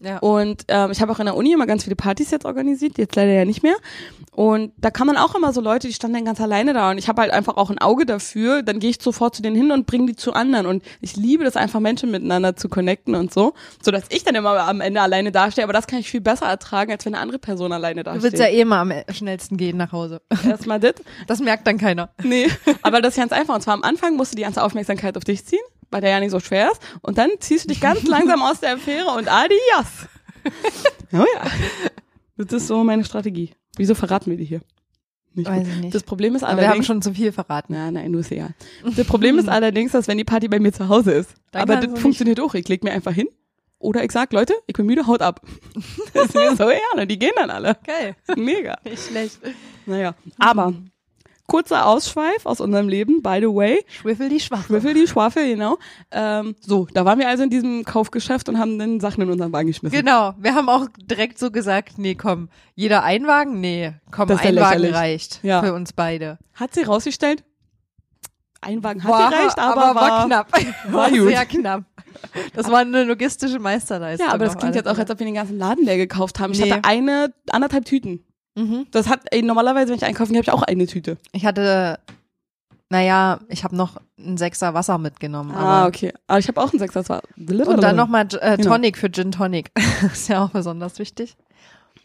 S2: Ja.
S3: Und ähm, ich habe auch in der Uni immer ganz viele Partys jetzt organisiert, jetzt leider ja nicht mehr. Und da kann man auch immer so Leute, die standen dann ganz alleine da und ich habe halt einfach auch ein Auge dafür, dann gehe ich sofort zu denen hin und bringe die zu anderen. Und ich liebe das einfach, Menschen miteinander zu connecten und so, so dass ich dann immer am Ende alleine dastehe. Aber das kann ich viel besser ertragen, als wenn eine andere Person alleine
S2: Du
S3: dasteht.
S2: willst ja eh mal am schnellsten gehen nach Hause.
S3: Erstmal das.
S2: Das merkt dann keiner.
S3: Nee, aber das ist ganz einfach. Und zwar am Anfang musst du die ganze Aufmerksamkeit auf dich ziehen, weil der ja nicht so schwer ist. Und dann ziehst du dich ganz langsam aus der Affäre und adios. Oh ja. Das ist so meine Strategie. Wieso verraten wir die hier? Nicht
S2: Weiß ich nicht.
S3: Das Problem ist
S2: Aber wir haben
S3: allerdings,
S2: schon zu viel verraten.
S3: ja, nein, nur ist egal. Das Problem ist allerdings, dass wenn die Party bei mir zu Hause ist,
S2: Dann
S3: aber
S2: du
S3: das
S2: nicht-
S3: funktioniert auch. Ich leg mir einfach hin oder ich sag, Leute, ich bin müde, haut ab. Das ist mir so gerne. Die gehen dann alle.
S2: Okay.
S3: Mega.
S2: Nicht schlecht.
S3: Naja, aber kurzer Ausschweif aus unserem Leben, by the way.
S2: Schwiffel die Schwafel.
S3: Schwiffel die Schwafel, genau. Ähm, so, da waren wir also in diesem Kaufgeschäft und haben dann Sachen in unseren Wagen geschmissen.
S2: Genau. Wir haben auch direkt so gesagt, nee, komm, jeder ein Wagen? Nee, komm,
S3: Das
S2: ein Wagen reicht
S3: Ja.
S2: für uns beide.
S3: Hat sie rausgestellt? Ein Wagen hat
S2: War-
S3: gereicht, aber,
S2: war knapp.
S3: war
S2: War
S3: gut.
S2: sehr knapp. Das war eine logistische Meisterleistung.
S3: Ja, aber das klingt jetzt auch, als ob wir den ganzen Laden leer gekauft haben. Ich
S2: Nee.
S3: hatte eine, anderthalb Tüten.
S2: Mhm.
S3: Das hat, ey, normalerweise, wenn ich einkaufen gehe, habe ich auch eine Tüte.
S2: Ich hatte, naja, ich habe noch einen Sechser Wasser mitgenommen.
S3: ah,
S2: Aber
S3: okay. Aber ich habe auch einen Sechser, das war.
S2: Und dann nochmal äh,
S3: Genau.
S2: Tonic für Gin Tonic. ist ja auch besonders wichtig.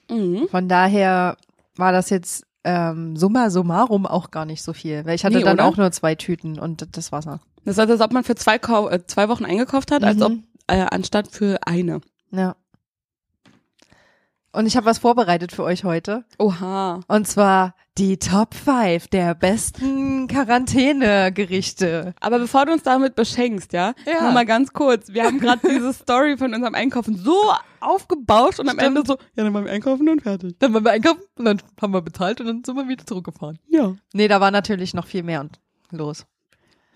S3: Mhm.
S2: Von daher war das jetzt ähm, summa summarum auch gar nicht so viel. Weil ich hatte
S3: Nee,
S2: dann
S3: oder?
S2: auch nur zwei Tüten und das Wasser.
S3: Das heißt, als ob man für zwei, Kau äh, zwei Wochen eingekauft hat, als
S2: Mhm.
S3: ob, äh, anstatt für eine.
S2: Ja. Und ich habe was vorbereitet für euch heute.
S3: Oha.
S2: Und zwar die Top 5 der besten Quarantänegerichte.
S3: Aber bevor du uns damit beschenkst, ja,
S2: Ja.
S3: nur mal ganz kurz. Wir haben gerade diese Story von unserem Einkaufen so aufgebauscht und am
S2: Stimmt.
S3: Ende so, ja, dann waren wir einkaufen und fertig.
S2: Dann waren wir einkaufen und dann haben wir bezahlt und dann sind wir wieder zurückgefahren.
S3: Ja.
S2: Nee, da war natürlich noch viel mehr und los.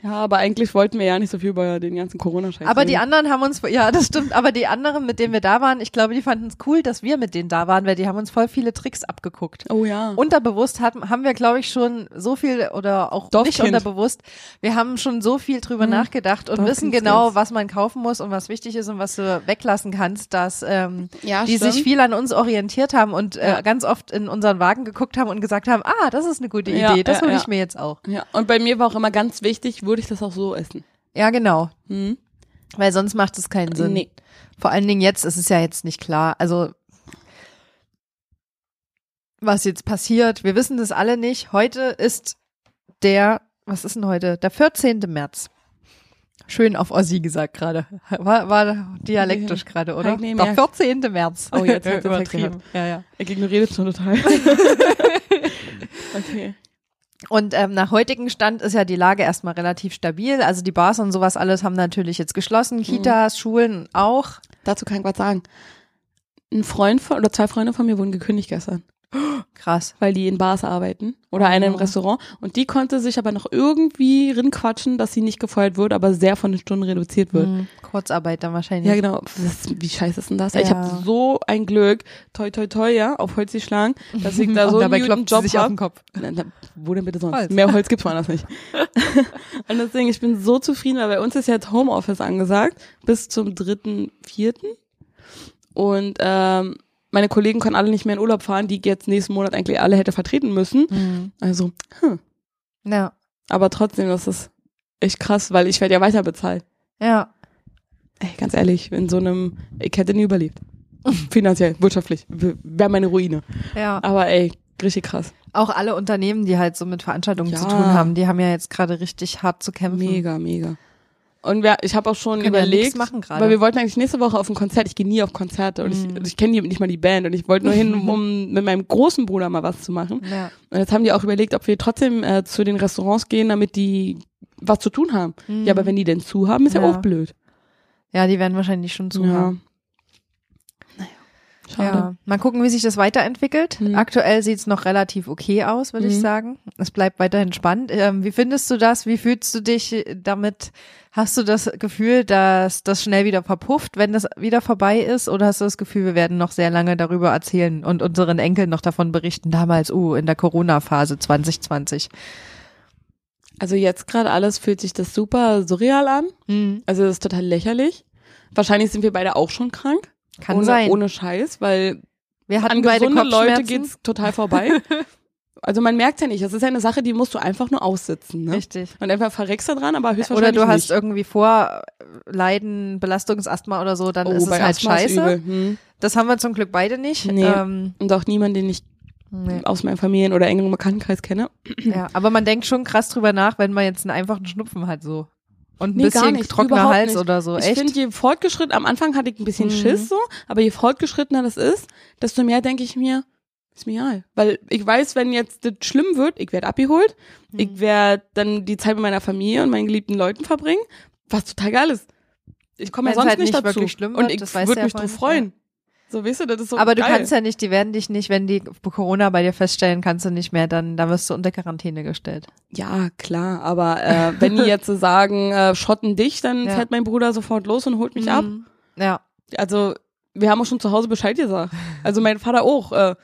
S3: Ja, aber eigentlich wollten wir ja nicht so viel über den ganzen Corona-Scheiß
S2: Aber die anderen haben uns, ja, das stimmt, aber die anderen, mit denen wir da waren, ich glaube, die fanden es cool, dass wir mit denen da waren, weil die haben uns voll viele Tricks abgeguckt.
S3: Oh ja.
S2: Unterbewusst haben, haben wir, glaube ich, schon so viel oder auch nicht
S3: Dorfkind.
S2: unterbewusst. Wir haben schon so viel drüber
S3: Mhm.
S2: nachgedacht und
S3: Dorfkind
S2: wissen genau, was man kaufen muss und was wichtig ist und was du weglassen kannst, dass ähm,
S3: ja,
S2: die sich viel an uns orientiert haben und äh,
S3: Ja.
S2: ganz oft in unseren Wagen geguckt haben und gesagt haben, ah, das ist eine gute
S3: Ja,
S2: Idee, das
S3: ja,
S2: hole
S3: ja.
S2: ich mir jetzt auch.
S3: Ja, und bei mir war auch immer ganz wichtig, würde ich das auch so essen.
S2: Ja, genau.
S3: Hm?
S2: Weil sonst macht es keinen Sinn.
S3: Nee.
S2: Vor allen Dingen jetzt ist es ja jetzt nicht klar. Also was jetzt passiert, wir wissen das alle nicht. Heute ist der, was ist denn heute? Der 14. März. Schön auf Ossi gesagt gerade. War, war dialektisch gerade, oder?
S3: Nee,
S2: Der
S3: mehr.
S2: 14. März.
S3: Oh, jetzt hat es
S2: übertrieben. Ja, ja.
S3: Ich ignoriere das schon total. okay.
S2: Und ähm, nach heutigem Stand ist ja die Lage erstmal relativ stabil. Also die Bars und sowas alles haben natürlich jetzt geschlossen, Kitas, Schulen auch.
S3: Dazu kann ich was sagen. Ein Freund von, oder zwei Freunde von mir wurden gekündigt gestern,
S2: Krass.
S3: weil die in Bars arbeiten oder eine im
S2: Oh.
S3: Restaurant. Und die konnte sich aber noch irgendwie rinquatschen, dass sie nicht gefeuert wird, aber sehr von den Stunden reduziert wird.
S2: Mhm. Kurzarbeit dann wahrscheinlich.
S3: Ja, genau. Das, wie scheiße ist denn das? Ich
S2: Ja.
S3: habe so ein Glück, toi toi toi, ja, auf Holz geschlagen, dass ich da so
S2: dabei
S3: einen
S2: sie
S3: Job
S2: sich auf
S3: hab.
S2: den Kopf.
S3: Wo denn bitte sonst?
S2: Holz.
S3: Mehr Holz gibt's woanders nicht. und deswegen, ich bin so zufrieden, weil bei uns ist jetzt Homeoffice angesagt bis zum dritten, vierten. Und ähm, meine Kollegen können alle nicht mehr in Urlaub fahren, die jetzt nächsten Monat eigentlich alle hätte vertreten müssen.
S2: Mhm.
S3: Also, hm.
S2: Ja.
S3: aber trotzdem, das ist echt krass, weil ich werde ja weiter bezahlt.
S2: Ja.
S3: Ey, ganz ehrlich, in so einem, ich hätte nie überlebt. Finanziell, wirtschaftlich, wäre meine Ruine.
S2: Ja.
S3: Aber ey, richtig krass.
S2: Auch alle Unternehmen, die halt so mit Veranstaltungen
S3: Ja.
S2: zu tun haben, die haben ja jetzt gerade richtig hart zu kämpfen.
S3: Mega, mega. Und wir, ich habe auch schon
S2: Können ja
S3: überlegt,
S2: nichts machen
S3: weil wir wollten eigentlich nächste Woche auf ein Konzert. Ich gehe nie auf Konzerte und
S2: Mhm.
S3: ich, ich kenne nicht mal die Band und ich wollte nur hin, um mit meinem großen Bruder mal was zu machen.
S2: Ja.
S3: Und jetzt haben die auch überlegt, ob wir trotzdem äh, zu den Restaurants gehen, damit die was zu tun haben. Ja, aber wenn die denn zu haben, ist ja,
S2: Mhm. Ja.
S3: auch blöd.
S2: ja, die werden wahrscheinlich schon zu
S3: ja.
S2: haben.
S3: Schade.
S2: Ja. Mal gucken, wie sich das weiterentwickelt.
S3: Mhm.
S2: Aktuell sieht's noch relativ okay aus, würde ich
S3: Mhm.
S2: sagen. Es bleibt weiterhin spannend. Ähm, wie findest du das? Wie fühlst du dich damit? Hast du das Gefühl, dass das schnell wieder verpufft, wenn das wieder vorbei ist? Oder hast du das Gefühl, wir werden noch sehr lange darüber erzählen und unseren Enkeln noch davon berichten, damals, uh, in der Corona-Phase 2020?
S3: Also jetzt gerade alles fühlt sich das super surreal an.
S2: Mhm.
S3: Also das ist total lächerlich. Wahrscheinlich sind wir beide auch schon krank.
S2: Kann
S3: ohne,
S2: sein.
S3: Ohne Scheiß, weil
S2: wir hatten
S3: an gesunde Leute geht's total vorbei. also man merkt ja nicht. Das ist ja eine Sache, die musst du einfach nur aussitzen. Ne?
S2: Richtig.
S3: Und einfach verreckst da dran, aber
S2: Oder
S3: höchstwahrscheinlich
S2: du hast
S3: nicht.
S2: irgendwie Vorleiden, Belastungsasthma oder so, dann ist es
S3: Oh,
S2: halt
S3: Asthma
S2: scheiße.
S3: Hm.
S2: Das haben wir zum Glück beide nicht.
S3: Nee.
S2: Ähm,
S3: Und auch niemand, den ich
S2: nee.
S3: aus meinem Familien- oder engeren Bekanntenkreis kenne.
S2: Ja, aber man denkt schon krass drüber nach, wenn man jetzt einen einfachen Schnupfen hat so. Und ein
S3: Nee,
S2: bisschen
S3: nicht,
S2: trockener Hals
S3: nicht.
S2: oder so.
S3: Ich
S2: Echt?
S3: finde, je fortgeschritten, am Anfang hatte ich ein bisschen
S2: Mhm.
S3: Schiss so, aber je fortgeschrittener das ist, desto mehr denke ich mir, ist mir egal. Weil ich weiß, wenn jetzt das schlimm wird, ich werde abgeholt,
S2: Mhm.
S3: ich werde dann die Zeit mit meiner Familie und meinen geliebten Leuten verbringen, was total geil ist. Ich komme ja sonst
S2: halt
S3: nicht
S2: nicht
S3: dazu.
S2: wirklich schlimm
S3: und
S2: wird,
S3: ich
S2: das weißt
S3: würde
S2: ja
S3: mich drauf
S2: vorhin,
S3: freuen. So, weißt du, das ist so
S2: aber du
S3: geil.
S2: kannst ja nicht, die werden dich nicht, wenn die Corona bei dir feststellen, kannst du nicht mehr, dann, dann wirst du unter Quarantäne gestellt.
S3: Ja, klar, aber äh, wenn die jetzt so sagen, äh, schotten dich, dann
S2: Ja.
S3: fährt mein Bruder sofort los und holt mich ab.
S2: Mhm. Ja.
S3: Also, wir haben auch schon zu Hause Bescheid gesagt. Also mein Vater auch. Äh,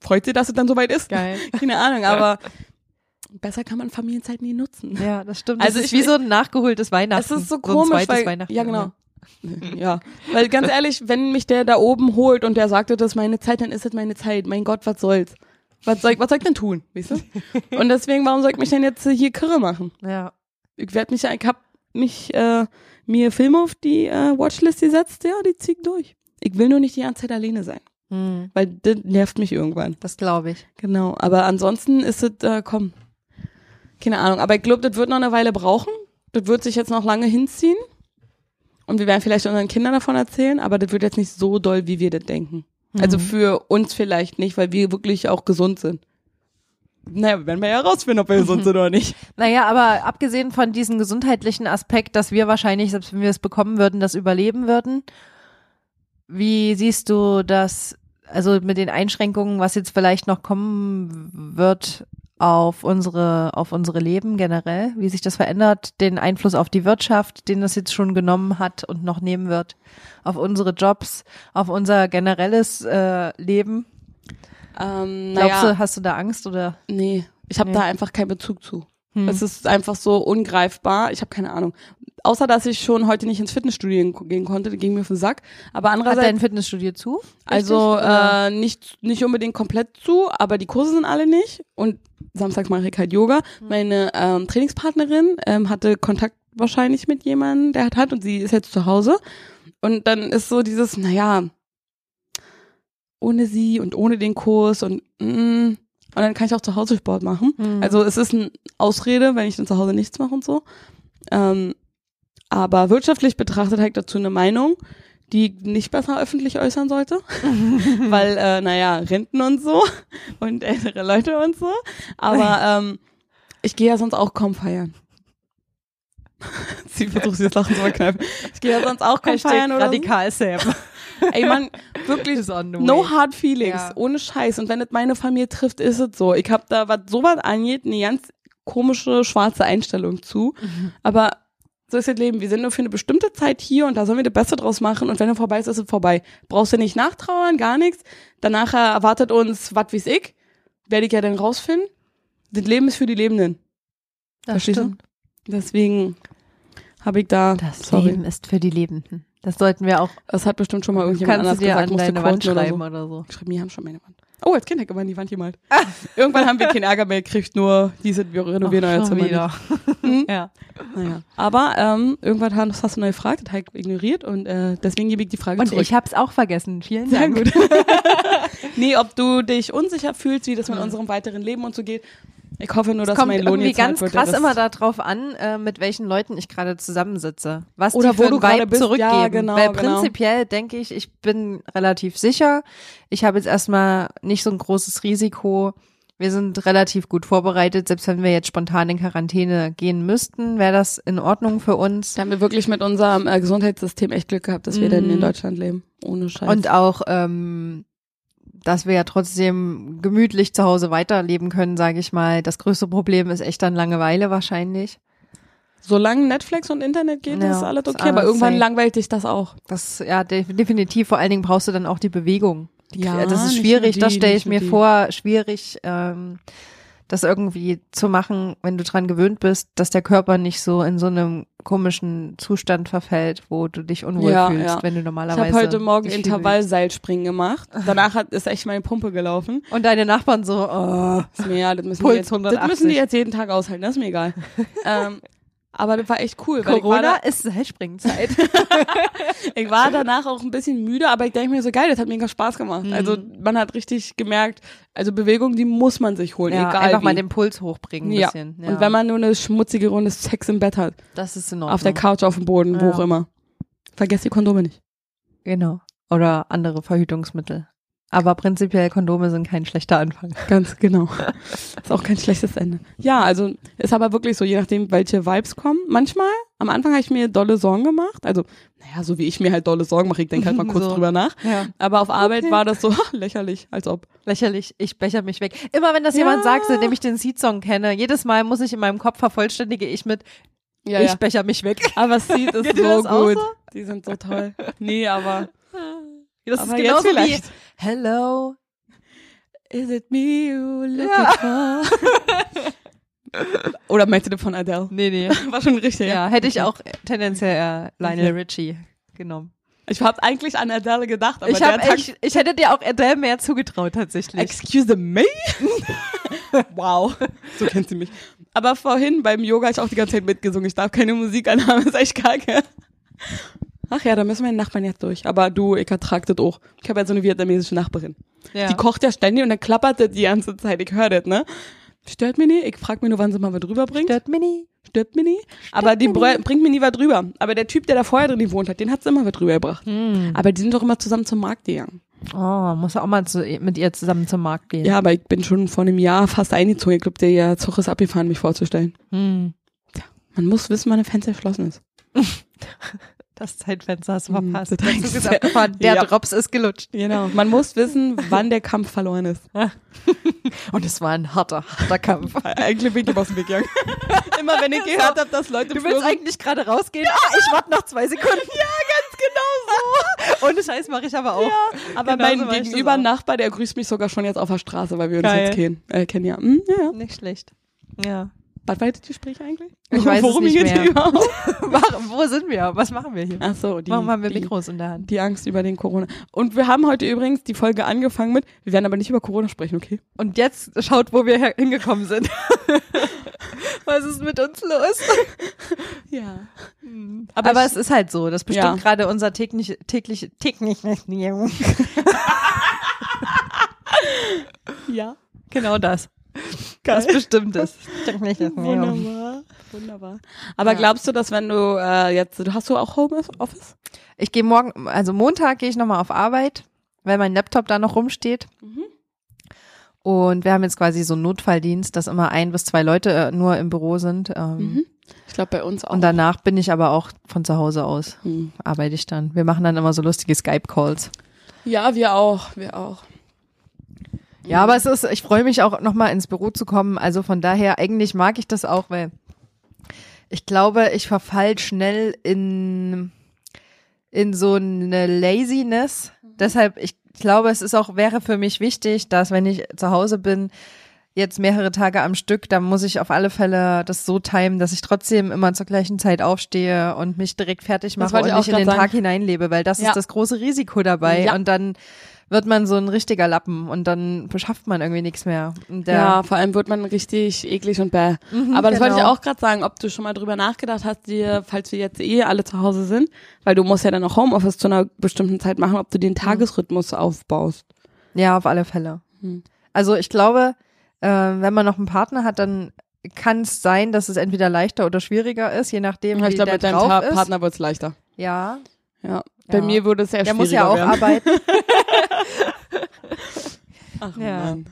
S3: freut sich, dass es dann soweit ist.
S2: Geil.
S3: Keine Ahnung, aber besser kann man Familienzeit nie nutzen.
S2: Ja, das stimmt.
S3: Also
S2: das ist
S3: ich-
S2: wie so ein nachgeholtes Weihnachten.
S3: Es ist so
S2: ein
S3: komisch,
S2: zweites
S3: weil,
S2: Weihnachten.
S3: ja genau. Ja, weil ganz ehrlich, wenn mich der da oben holt und der sagte, das ist meine Zeit, dann ist es meine Zeit. Mein Gott, was soll's? Was soll ich, was soll ich denn tun, weißt du? Und deswegen, warum soll ich mich denn jetzt hier kirre machen?
S2: Ja.
S3: Ich werde mich, ich hab mich, äh, mir Filme auf die äh, Watchlist gesetzt, ja, die zieh ich durch. Ich will nur nicht die ganze Zeit alleine sein,
S2: Hm,
S3: weil das nervt mich irgendwann.
S2: das glaube ich.
S3: Genau, aber ansonsten ist es, äh, komm, keine Ahnung. Aber ich glaube, das wird noch eine Weile brauchen. Das wird sich jetzt noch lange hinziehen. Und wir werden vielleicht unseren Kindern davon erzählen, aber das wird jetzt nicht so doll, wie wir das denken. Also
S2: Mhm.
S3: für uns vielleicht nicht, weil wir wirklich auch gesund sind. Naja, werden wir ja rausfinden, ob wir gesund sind oder nicht.
S2: Naja, aber abgesehen von diesem gesundheitlichen Aspekt, dass wir wahrscheinlich, selbst wenn wir es bekommen würden, das überleben würden, wie siehst du das, also mit den Einschränkungen, was jetzt vielleicht noch kommen wird auf unsere, auf unsere Leben generell, wie sich das verändert, den Einfluss auf die Wirtschaft, den das jetzt schon genommen hat und noch nehmen wird, auf unsere Jobs, auf unser generelles äh, Leben?
S3: Ähm,
S2: Glaubst du, hast du da Angst oder?
S3: Nee, ich habe
S2: Nee.
S3: da einfach keinen Bezug zu.
S2: Hm.
S3: Es ist einfach so ungreifbar. Ich habe keine Ahnung. Außer, dass ich schon heute nicht ins Fitnessstudio gehen konnte, ging mir auf den Sack. Aber
S2: Hat
S3: andererseits,
S2: dein Fitnessstudio zu?
S3: also
S2: Richtig, oder?
S3: äh, nicht, nicht unbedingt komplett zu, aber die Kurse sind alle nicht. Und samstags mache ich halt Yoga.
S2: Hm.
S3: Meine ähm, Trainingspartnerin ähm, hatte Kontakt wahrscheinlich mit jemandem, der hat hat und sie ist jetzt zu Hause. Und dann ist so dieses, naja, ohne sie und ohne den Kurs und mm, und dann kann ich auch zu Hause Sport machen.
S2: Mhm.
S3: Also es ist eine Ausrede, wenn ich dann zu Hause nichts mache und so. Ähm, aber wirtschaftlich betrachtet habe ich dazu eine Meinung, die nicht besser öffentlich äußern sollte. Weil, äh, naja, Renten und so und ältere Leute und so. Aber ähm, ich gehe ja sonst auch kaum feiern. Sie versucht sich das Lachen zu verkneifen. Ich gehe ja sonst auch kaum feiern oder
S2: radikal Sam.
S3: Ey, man, wirklich No hard feelings,
S2: Ja.
S3: ohne Scheiß. Und wenn es meine Familie trifft, ist es so. Ich habe da, was sowas angeht, eine ganz komische schwarze Einstellung zu.
S2: Mhm.
S3: Aber so ist das Leben. Wir sind nur für eine bestimmte Zeit hier und da sollen wir das Beste draus machen. Und wenn er vorbei ist, ist es vorbei. Brauchst du nicht nachtrauern, gar nichts. Danach erwartet uns, was weiß ich, werde ich ja dann rausfinden. Das Leben ist für die Lebenden.
S2: Das
S3: Verstehst du?
S2: stimmt.
S3: Deswegen habe ich da,
S2: Das
S3: sorry,
S2: Leben ist für die Lebenden. Das sollten wir auch,
S3: das hat bestimmt schon mal irgendjemand anders
S2: dir
S3: gesagt,
S2: an
S3: musste
S2: deine Wand
S3: quoten oder
S2: schreiben
S3: so.
S2: oder so.
S3: Schreib mir haben schon meine Wand. Oh, als Kind ich immer in die Wand gemalt. Irgendwann haben wir keinen Ärger mehr gekriegt, nur diese, wir renovieren euer Zimmer
S2: wieder.
S3: Hm?
S2: Ja.
S3: Naja. Aber ähm, irgendwann hast, hast du neu gefragt, das habe ich ignoriert und äh, deswegen gebe ich die Frage
S2: Und
S3: zurück.
S2: ich hab's auch vergessen. Vielen
S3: Sehr
S2: Dank.
S3: gut. nee, ob du dich unsicher fühlst, wie das mit unserem weiteren Leben und so geht. Ich hoffe nur,
S2: Es
S3: dass
S2: kommt
S3: mein Lohn
S2: irgendwie
S3: jetzt halt
S2: ganz
S3: wird,
S2: krass immer darauf an, äh, mit welchen Leuten ich gerade zusammensitze. Was
S3: Oder
S2: die
S3: wo
S2: für
S3: du
S2: einen
S3: gerade
S2: Vibe
S3: bist. Ja,
S2: zurückgeben.
S3: genau,
S2: Weil
S3: genau.
S2: prinzipiell denke ich, ich bin relativ sicher. Ich habe jetzt erstmal nicht so ein großes Risiko. Wir sind relativ gut vorbereitet. Selbst wenn wir jetzt spontan in Quarantäne gehen müssten, wäre das in Ordnung für uns.
S3: Da haben wir wirklich mit unserem äh, Gesundheitssystem echt Glück gehabt, dass wir denn in
S2: Mhm.
S3: Deutschland leben. Ohne Scheiß.
S2: Und auch, ähm, dass wir ja trotzdem gemütlich zu Hause weiterleben können, sage ich mal. Das größte Problem ist echt dann Langeweile wahrscheinlich.
S3: Solange Netflix und Internet geht,
S2: Ja,
S3: ist alles
S2: ist
S3: okay. aber
S2: alles
S3: irgendwann
S2: safe.
S3: langweilt dich das auch.
S2: Das ja de definitiv. Vor allen Dingen brauchst du dann auch die Bewegung. Die,
S3: Ja,
S2: das ist schwierig.
S3: nur
S2: Das
S3: die,
S2: stelle ich mir
S3: die.
S2: vor, schwierig, ähm, das irgendwie zu machen, wenn du dran gewöhnt bist, dass der Körper nicht so in so einem komischen Zustand verfällt, wo du dich unwohl
S3: Ja,
S2: fühlst,
S3: ja.
S2: wenn du
S3: Ich
S2: normalerweise.
S3: habe heute Morgen Intervallseilspringen gemacht. Danach hat, ist echt meine Pumpe gelaufen.
S2: Und deine Nachbarn so, oh,
S3: Ist mir ja, das müssen,
S2: Puls
S3: die jetzt, das
S2: 180.
S3: müssen die jetzt jeden Tag aushalten, das ist mir egal. ähm, aber das war echt cool. Weil
S2: Corona
S3: war,
S2: ist Seilspringzeit.
S3: da, ich war danach auch ein bisschen müde, aber ich denke mir so geil, das hat mega Spaß gemacht.
S2: Mhm.
S3: Also man hat richtig gemerkt, also Bewegung, die muss man sich holen,
S2: ja,
S3: egal
S2: einfach
S3: wie.
S2: mal den Puls hochbringen ein
S3: ja.
S2: bisschen. Ja.
S3: Und wenn man nur eine schmutzige Runde Sex im Bett hat,
S2: das ist in Ordnung.
S3: auf der Couch, auf dem Boden, wo
S2: Ja.
S3: auch immer. Vergesst die Kondome nicht.
S2: Genau. Oder andere Verhütungsmittel. Aber prinzipiell Kondome sind kein schlechter Anfang.
S3: Ganz genau. ist auch kein schlechtes Ende. Ja, also ist aber wirklich so, je nachdem, welche Vibes kommen. Manchmal, am Anfang habe ich mir dolle Sorgen gemacht. Also, naja, so wie ich mir halt dolle Sorgen mache, ich denke halt mal kurz
S2: So.
S3: drüber nach.
S2: Ja.
S3: Aber auf Arbeit
S2: Okay.
S3: war das so lächerlich, als ob.
S2: Lächerlich, ich becher mich weg. Immer wenn das
S3: Ja.
S2: jemand sagt, seitdem ich den Seed-Song kenne, jedes Mal muss ich in meinem Kopf vervollständige ich mit,
S3: Ja,
S2: ich becher mich weg.
S3: Aber Seed ist so gut.
S2: so?
S3: Die sind so toll. Nee, aber.
S2: Das
S3: Aber
S2: ist
S3: jetzt
S2: genauso wie. Hello.
S3: Is it me you looking
S2: Ja.
S3: for? Oder meinst du das von Adele?
S2: Nee, nee.
S3: War schon richtig.
S2: Ja, hätte ich auch tendenziell äh, Lionel. Richie genommen.
S3: Ich habe eigentlich an Adele gedacht, aber
S2: ich, hab,
S3: Tag
S2: ich, ich hätte dir auch Adele mehr zugetraut tatsächlich.
S3: Excuse me? wow, so kennt sie mich. Aber vorhin beim Yoga habe ich auch die ganze Zeit mitgesungen. Ich darf keine Musik anhaben, ist echt kacke. Ach ja, da müssen meine Nachbarn jetzt durch. Aber du, ich ertrag das auch. Ich habe ja so eine vietnamesische Nachbarin.
S2: ja.
S3: Die kocht ja ständig und dann klappert das die ganze Zeit. Ich höre das, ne? Stört mir nie. Ich frag mir nur, wann sie mal was drüber bringt.
S2: Stört Mini.
S3: Stört mir nie. Aber die
S2: mir
S3: br- bringt mir nie was drüber. Aber der Typ, der da vorher drin gewohnt hat, den hat sie immer was drüber gebracht.
S2: Hm.
S3: Aber die sind doch immer zusammen zum Markt gegangen.
S2: Oh, muss auch mal zu, mit ihr zusammen zum Markt gehen.
S3: Ja, aber ich bin schon vor einem Jahr fast eingezogen. Ich glaube, der ja Zug ist abgefahren, mich vorzustellen.
S2: Hm.
S3: Man muss wissen, wann ein Fenster geschlossen ist.
S2: Das Zeitfenster hast du
S3: Hm,
S2: verpasst. Der Zug
S3: ist ja-
S2: abgefahren. Der
S3: Ja.
S2: Drops ist gelutscht.
S3: Genau. Man muss wissen, wann der Kampf verloren ist.
S2: Und es war ein harter, harter Kampf.
S3: Eigentlich bin ich immer aus dem Weg gegangen. immer wenn ich gehört habe, dass Leute
S2: Du willst eigentlich gerade rausgehen. Ah, ich warte noch zwei Sekunden.
S3: Ja, ganz genau so.
S2: Ohne Scheiß mache ich aber auch.
S3: Aber
S2: Genau so
S3: mein
S2: das
S3: gegenüber. Nachbar, der grüßt mich sogar schon jetzt auf der Straße, weil wir uns
S2: Geil.
S3: jetzt kennen. Äh, kennen ja. Hm, ja, ja.
S2: Nicht schlecht. Ja.
S3: Was war das Gespräch eigentlich?
S2: Ich weiß
S3: Worum
S2: es nicht mehr.
S3: überhaupt?
S2: Wo sind wir? Was machen wir hier?
S3: Ach so, die,
S2: Warum haben wir
S3: die,
S2: Mikros in der Hand?
S3: die Angst über den Corona. Und wir haben heute übrigens die Folge angefangen mit, wir werden aber nicht über Corona sprechen, okay?
S2: Und jetzt schaut, wo wir hingekommen sind. Was ist mit uns los?
S3: Ja.
S2: Aber,
S3: Aber
S2: es ist halt so. Das bestimmt
S3: Ja.
S2: gerade unser täglich, täglich, täglich,
S3: Ja.
S2: genau das.
S3: Geil.
S2: Das bestimmt ist.
S3: Wunderbar. Wunderbar. Aber
S2: Ja.
S3: glaubst du, dass wenn du äh, jetzt, du hast du auch Homeoffice?
S2: Ich gehe morgen, also Montag gehe ich nochmal auf Arbeit, weil mein Laptop da noch rumsteht.
S3: Mhm.
S2: Und wir haben jetzt quasi so einen Notfalldienst, dass immer ein bis zwei Leute äh, nur im Büro sind. Ähm,
S3: Mhm. Ich glaube bei uns auch.
S2: Und danach bin ich aber auch von zu Hause aus,
S3: Hm.
S2: arbeite ich dann. Wir machen dann immer so lustige Skype-Calls.
S3: Ja, wir auch, wir auch.
S2: Ja, aber es ist, ich freue mich auch nochmal ins Büro zu kommen. Also von daher, eigentlich mag ich das auch, weil ich glaube, ich verfall schnell in, in so eine Laziness. Deshalb, ich glaube, es ist auch, wäre für mich wichtig, dass wenn ich zu Hause bin, jetzt mehrere Tage am Stück, dann muss ich auf alle Fälle das so timen, dass ich trotzdem immer zur gleichen Zeit aufstehe und mich direkt fertig mache und nicht in den
S3: sagen.
S2: Tag hineinlebe, weil das
S3: Ja.
S2: ist das große Risiko dabei.
S3: Ja.
S2: Und dann wird man so ein richtiger Lappen und dann beschafft man irgendwie nichts mehr.
S3: Ja, vor allem wird man richtig eklig und bäh.
S2: Mhm,
S3: Aber das wollte ich
S2: genau.
S3: auch gerade sagen, ob du schon mal drüber nachgedacht hast, dir, falls wir jetzt eh alle zu Hause sind, weil du musst ja dann auch Homeoffice zu einer bestimmten Zeit machen, ob du den Tagesrhythmus aufbaust.
S2: Ja, auf alle Fälle.
S3: Hm.
S2: Also ich glaube, äh, wenn man noch einen Partner hat, dann kann es sein, dass es entweder leichter oder schwieriger ist, je nachdem,
S3: Ja,
S2: wie
S3: ich glaube,
S2: der
S3: mit deinem
S2: drauf
S3: Ta
S2: ist.
S3: Partner wird's leichter.
S2: Ja,
S3: Ja. Bei
S2: Ja.
S3: mir würde es sehr
S2: der muss ja auch
S3: werden.
S2: arbeiten.
S3: Ach,
S2: Ja.
S3: Mann.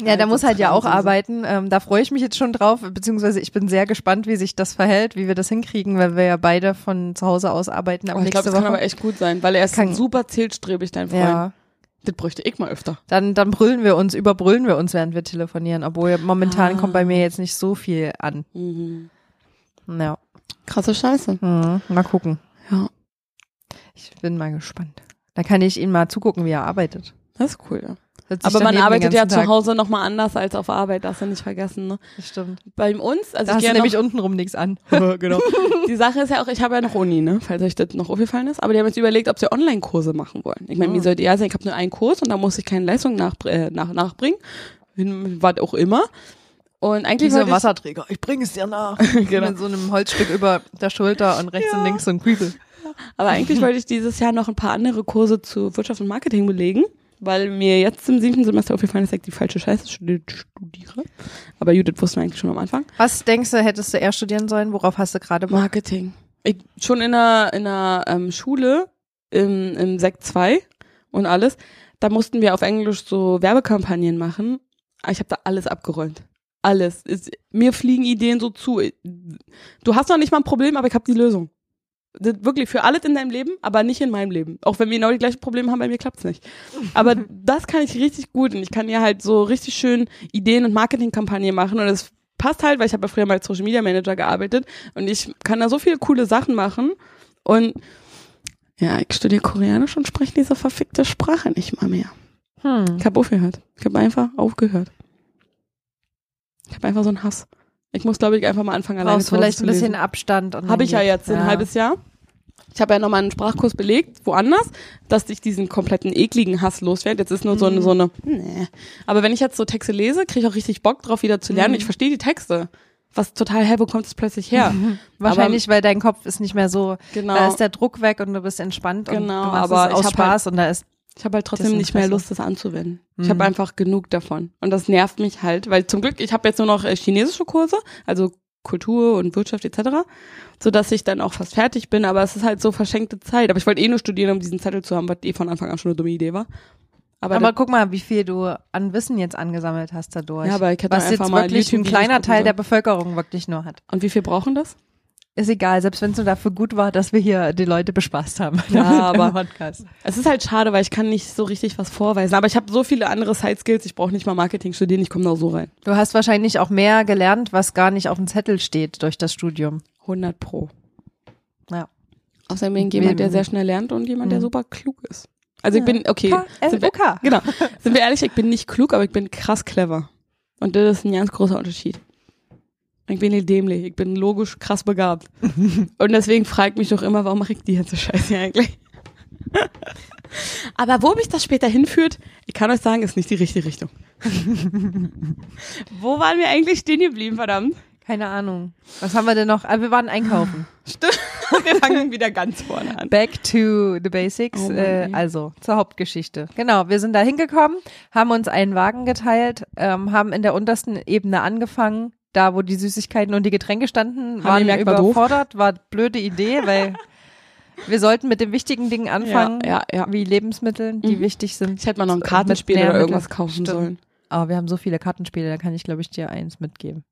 S2: Ja, der
S3: Alte
S2: muss halt ja auch
S3: Transuse.
S2: arbeiten. Ähm, da freue ich mich jetzt schon drauf, beziehungsweise ich bin sehr gespannt, wie sich das verhält, wie wir das hinkriegen, weil wir ja beide von zu Hause aus arbeiten ab
S3: Oh, ich glaube, das kann
S2: Woche.
S3: aber echt gut sein, weil er ist
S2: Kann-
S3: super zielstrebig, dein Freund.
S2: ja,
S3: Das bräuchte ich mal öfter.
S2: dann dann brüllen wir uns, überbrüllen wir uns, während wir telefonieren, obwohl momentan
S3: Ah.
S2: kommt bei mir jetzt nicht so viel an.
S3: Mhm.
S2: Ja,
S3: Krasse Scheiße.
S2: hm, mal gucken.
S3: Ja.
S2: Ich bin mal gespannt. Da kann ich ihn mal zugucken, wie er arbeitet.
S3: Das ist cool, ja. Aber man arbeitet ja
S2: ganzen
S3: zu
S2: Tag.
S3: Hause nochmal anders als auf Arbeit, darfst du nicht vergessen, ne?
S2: Das stimmt.
S3: Bei uns, also
S2: Da
S3: ich
S2: hast du
S3: ja
S2: nämlich
S3: noch,
S2: untenrum nichts an.
S3: genau. Die Sache ist ja auch, ich habe ja noch Uni, ne? Falls euch das noch aufgefallen ist. Aber die haben jetzt überlegt, ob sie Online-Kurse machen wollen. Ich meine, wie
S2: Ah.
S3: sollte ihr sein? Ich habe nur einen Kurs und da muss ich keine Leistung nach, äh, nach, nachbringen. Was auch immer. Und eigentlich
S2: so ein
S3: wollte ich,
S2: Wasserträger. Ich bringe es dir nach.
S3: Genau.
S2: Mit so einem Holzstück über der Schulter und rechts und links so ein Kübel.
S3: aber eigentlich wollte ich dieses Jahr noch ein paar andere Kurse zu Wirtschaft und Marketing belegen, weil mir jetzt im siebten Semester aufgefallen ist, dass ich die falsche Scheiße studi- studiere. Aber Judith wussten wir eigentlich schon am Anfang.
S2: Was denkst du, hättest du eher studieren sollen? Worauf hast du gerade Bock?
S3: Marketing. Ich, schon in einer, in einer ähm, Schule, im, im Sekt 2 und alles, da mussten wir auf Englisch so Werbekampagnen machen. Ich habe da alles abgeräumt. Alles. Es, mir fliegen Ideen so zu. Du hast noch nicht mal ein Problem, aber ich habe die Lösung. Wirklich für alles in deinem Leben, aber nicht in meinem Leben. Auch wenn wir genau die gleichen Probleme haben, bei mir klappt's nicht. Aber das kann ich richtig gut und ich kann ja halt so richtig schön Ideen und Marketingkampagnen machen und es passt halt, weil ich habe ja früher mal als Social Media Manager gearbeitet und ich kann da so viele coole Sachen machen und ja, ich studiere Koreanisch und spreche diese verfickte Sprache nicht mal mehr.
S2: Hm.
S3: Ich habe aufgehört. Ich habe einfach aufgehört. Ich habe einfach so einen Hass. Ich muss, glaube ich, einfach mal anfangen, alleine
S2: Brauchst vielleicht ein bisschen. Abstand. und
S3: Habe ich ja jetzt
S2: geht's.
S3: ein halbes Jahr. Ich habe ja nochmal einen Sprachkurs belegt, woanders, dass ich diesen kompletten ekligen Hass loswerde. Jetzt ist nur so eine, so eine, nee. Aber wenn ich jetzt so Texte lese, kriege ich auch richtig Bock drauf, wieder zu lernen.
S2: Mhm.
S3: Ich verstehe die Texte. Was total, hä, wo kommt es plötzlich her?
S2: Wahrscheinlich, weil dein Kopf ist nicht mehr so,
S3: Genau.
S2: da ist der Druck weg und du bist entspannt und
S3: Genau,
S2: du machst
S3: aber
S2: es aus
S3: hab
S2: Spaß und da ist
S3: Ich habe halt trotzdem nicht mehr. Lust, das anzuwenden. Ich
S2: Mhm.
S3: habe einfach genug davon. Und das nervt mich halt, weil zum Glück, ich habe jetzt nur noch äh, chinesische Kurse, also Kultur und Wirtschaft etc., so dass ich dann auch fast fertig bin, aber es ist halt so verschenkte Zeit. Aber ich wollte eh nur studieren, um diesen Zettel zu haben, was eh von Anfang an schon eine dumme Idee war. Aber,
S2: Aber guck mal, wie viel du an Wissen jetzt angesammelt hast dadurch.
S3: Ja, aber ich hätte
S2: was
S3: einfach
S2: jetzt
S3: mal
S2: wirklich ein kleiner Teil der. Bevölkerung wirklich nur hat.
S3: und wie viel brauchen das?
S2: Ist egal, selbst wenn es nur dafür gut war, dass wir hier die Leute bespaßt haben.
S3: Ja, aber-
S2: Podcast.
S3: Es ist halt schade, weil ich kann nicht so richtig was vorweisen. Aber ich habe so viele andere Side-Skills, ich brauche nicht mal Marketing studieren, ich komme da so rein.
S2: Du hast wahrscheinlich auch mehr gelernt, was gar nicht auf dem Zettel steht durch das Studium.
S3: 100 pro.
S2: Ja.
S3: Außerdem bin ich jemand, der sehr schnell lernt und jemand, der
S2: Mhm.
S3: super klug ist. Also ich bin, okay, sind wir, genau, sind wir ehrlich, ich bin nicht klug, aber ich bin krass clever. Und das ist ein ganz großer Unterschied. Ich bin nicht dämlich, ich bin logisch krass begabt. Und deswegen fragt mich doch immer, warum mache ich die ganze Scheiße eigentlich? Aber wo mich das später hinführt, ich kann euch sagen, ist nicht die richtige Richtung. wo waren wir eigentlich stehen geblieben, verdammt?
S2: Keine Ahnung. Was haben wir denn noch? Ah, wir waren einkaufen.
S3: Stimmt. Wir fangen wieder ganz vorne an.
S2: Back to the basics.
S3: Oh
S2: äh, also zur Hauptgeschichte. Genau, wir sind da hingekommen, haben uns einen Wagen geteilt, ähm, haben in der untersten Ebene angefangen. Da, wo die Süßigkeiten und die Getränke standen,
S3: Haben
S2: waren wir
S3: gemerkt, war
S2: überfordert. War blöde Idee, weil wir sollten mit den wichtigen Dingen anfangen,
S3: Ja, ja, ja.
S2: wie Lebensmittel, die
S3: Mhm.
S2: wichtig sind.
S3: Ich hätte mal noch ein Kartenspiel oder irgendwas kaufen
S2: Stimmt.
S3: sollen.
S2: Aber wir haben so viele Kartenspiele, da kann ich, glaube ich, dir eins mitgeben.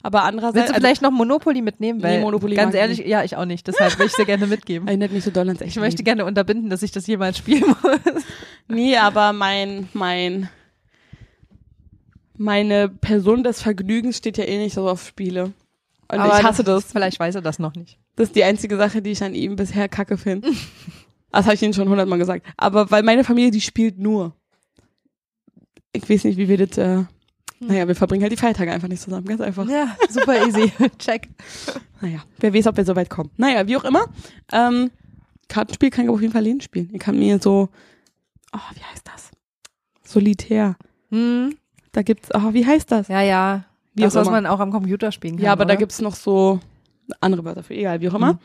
S3: Aber andererseits,
S2: Willst du vielleicht noch Monopoly mitnehmen? Weil,
S3: Nee, Monopoly
S2: ganz
S3: ich
S2: ehrlich, ja, ich auch nicht. Deshalb will ich dir gerne mitgeben.
S3: erinnert mich so doll ans
S2: Ich
S3: echte
S2: möchte gerne unterbinden, dass ich das jemals spielen muss.
S3: Nee, aber mein, mein, meine Person des Vergnügens steht ja eh nicht so auf Spiele. Und
S2: Aber
S3: ich hasse das.
S2: Vielleicht weiß er das noch nicht.
S3: Das ist die einzige Sache, die ich an ihm bisher kacke finde. Das habe ich Ihnen schon hundertmal gesagt. Aber weil meine Familie, die spielt nur. Ich weiß nicht, wie wir das, äh, naja, wir verbringen halt die Feiertage einfach nicht zusammen, ganz einfach.
S2: Ja, super easy. Check.
S3: Naja, wer weiß, ob wir so weit kommen. Naja, wie auch immer. Ähm, Kartenspiel kann ich auf jeden Fall jeden spielen. Ich kann mir so, oh, wie heißt das? Solitär.
S2: Hm.
S3: Da gibt's, oh, wie heißt das?
S2: Ja, ja.
S3: Wie
S2: das, was
S3: immer.
S2: man auch am Computer spielen kann.
S3: Ja, aber da
S2: oder?
S3: gibt's noch so andere Wörter für, egal, wie auch immer.
S2: Mhm.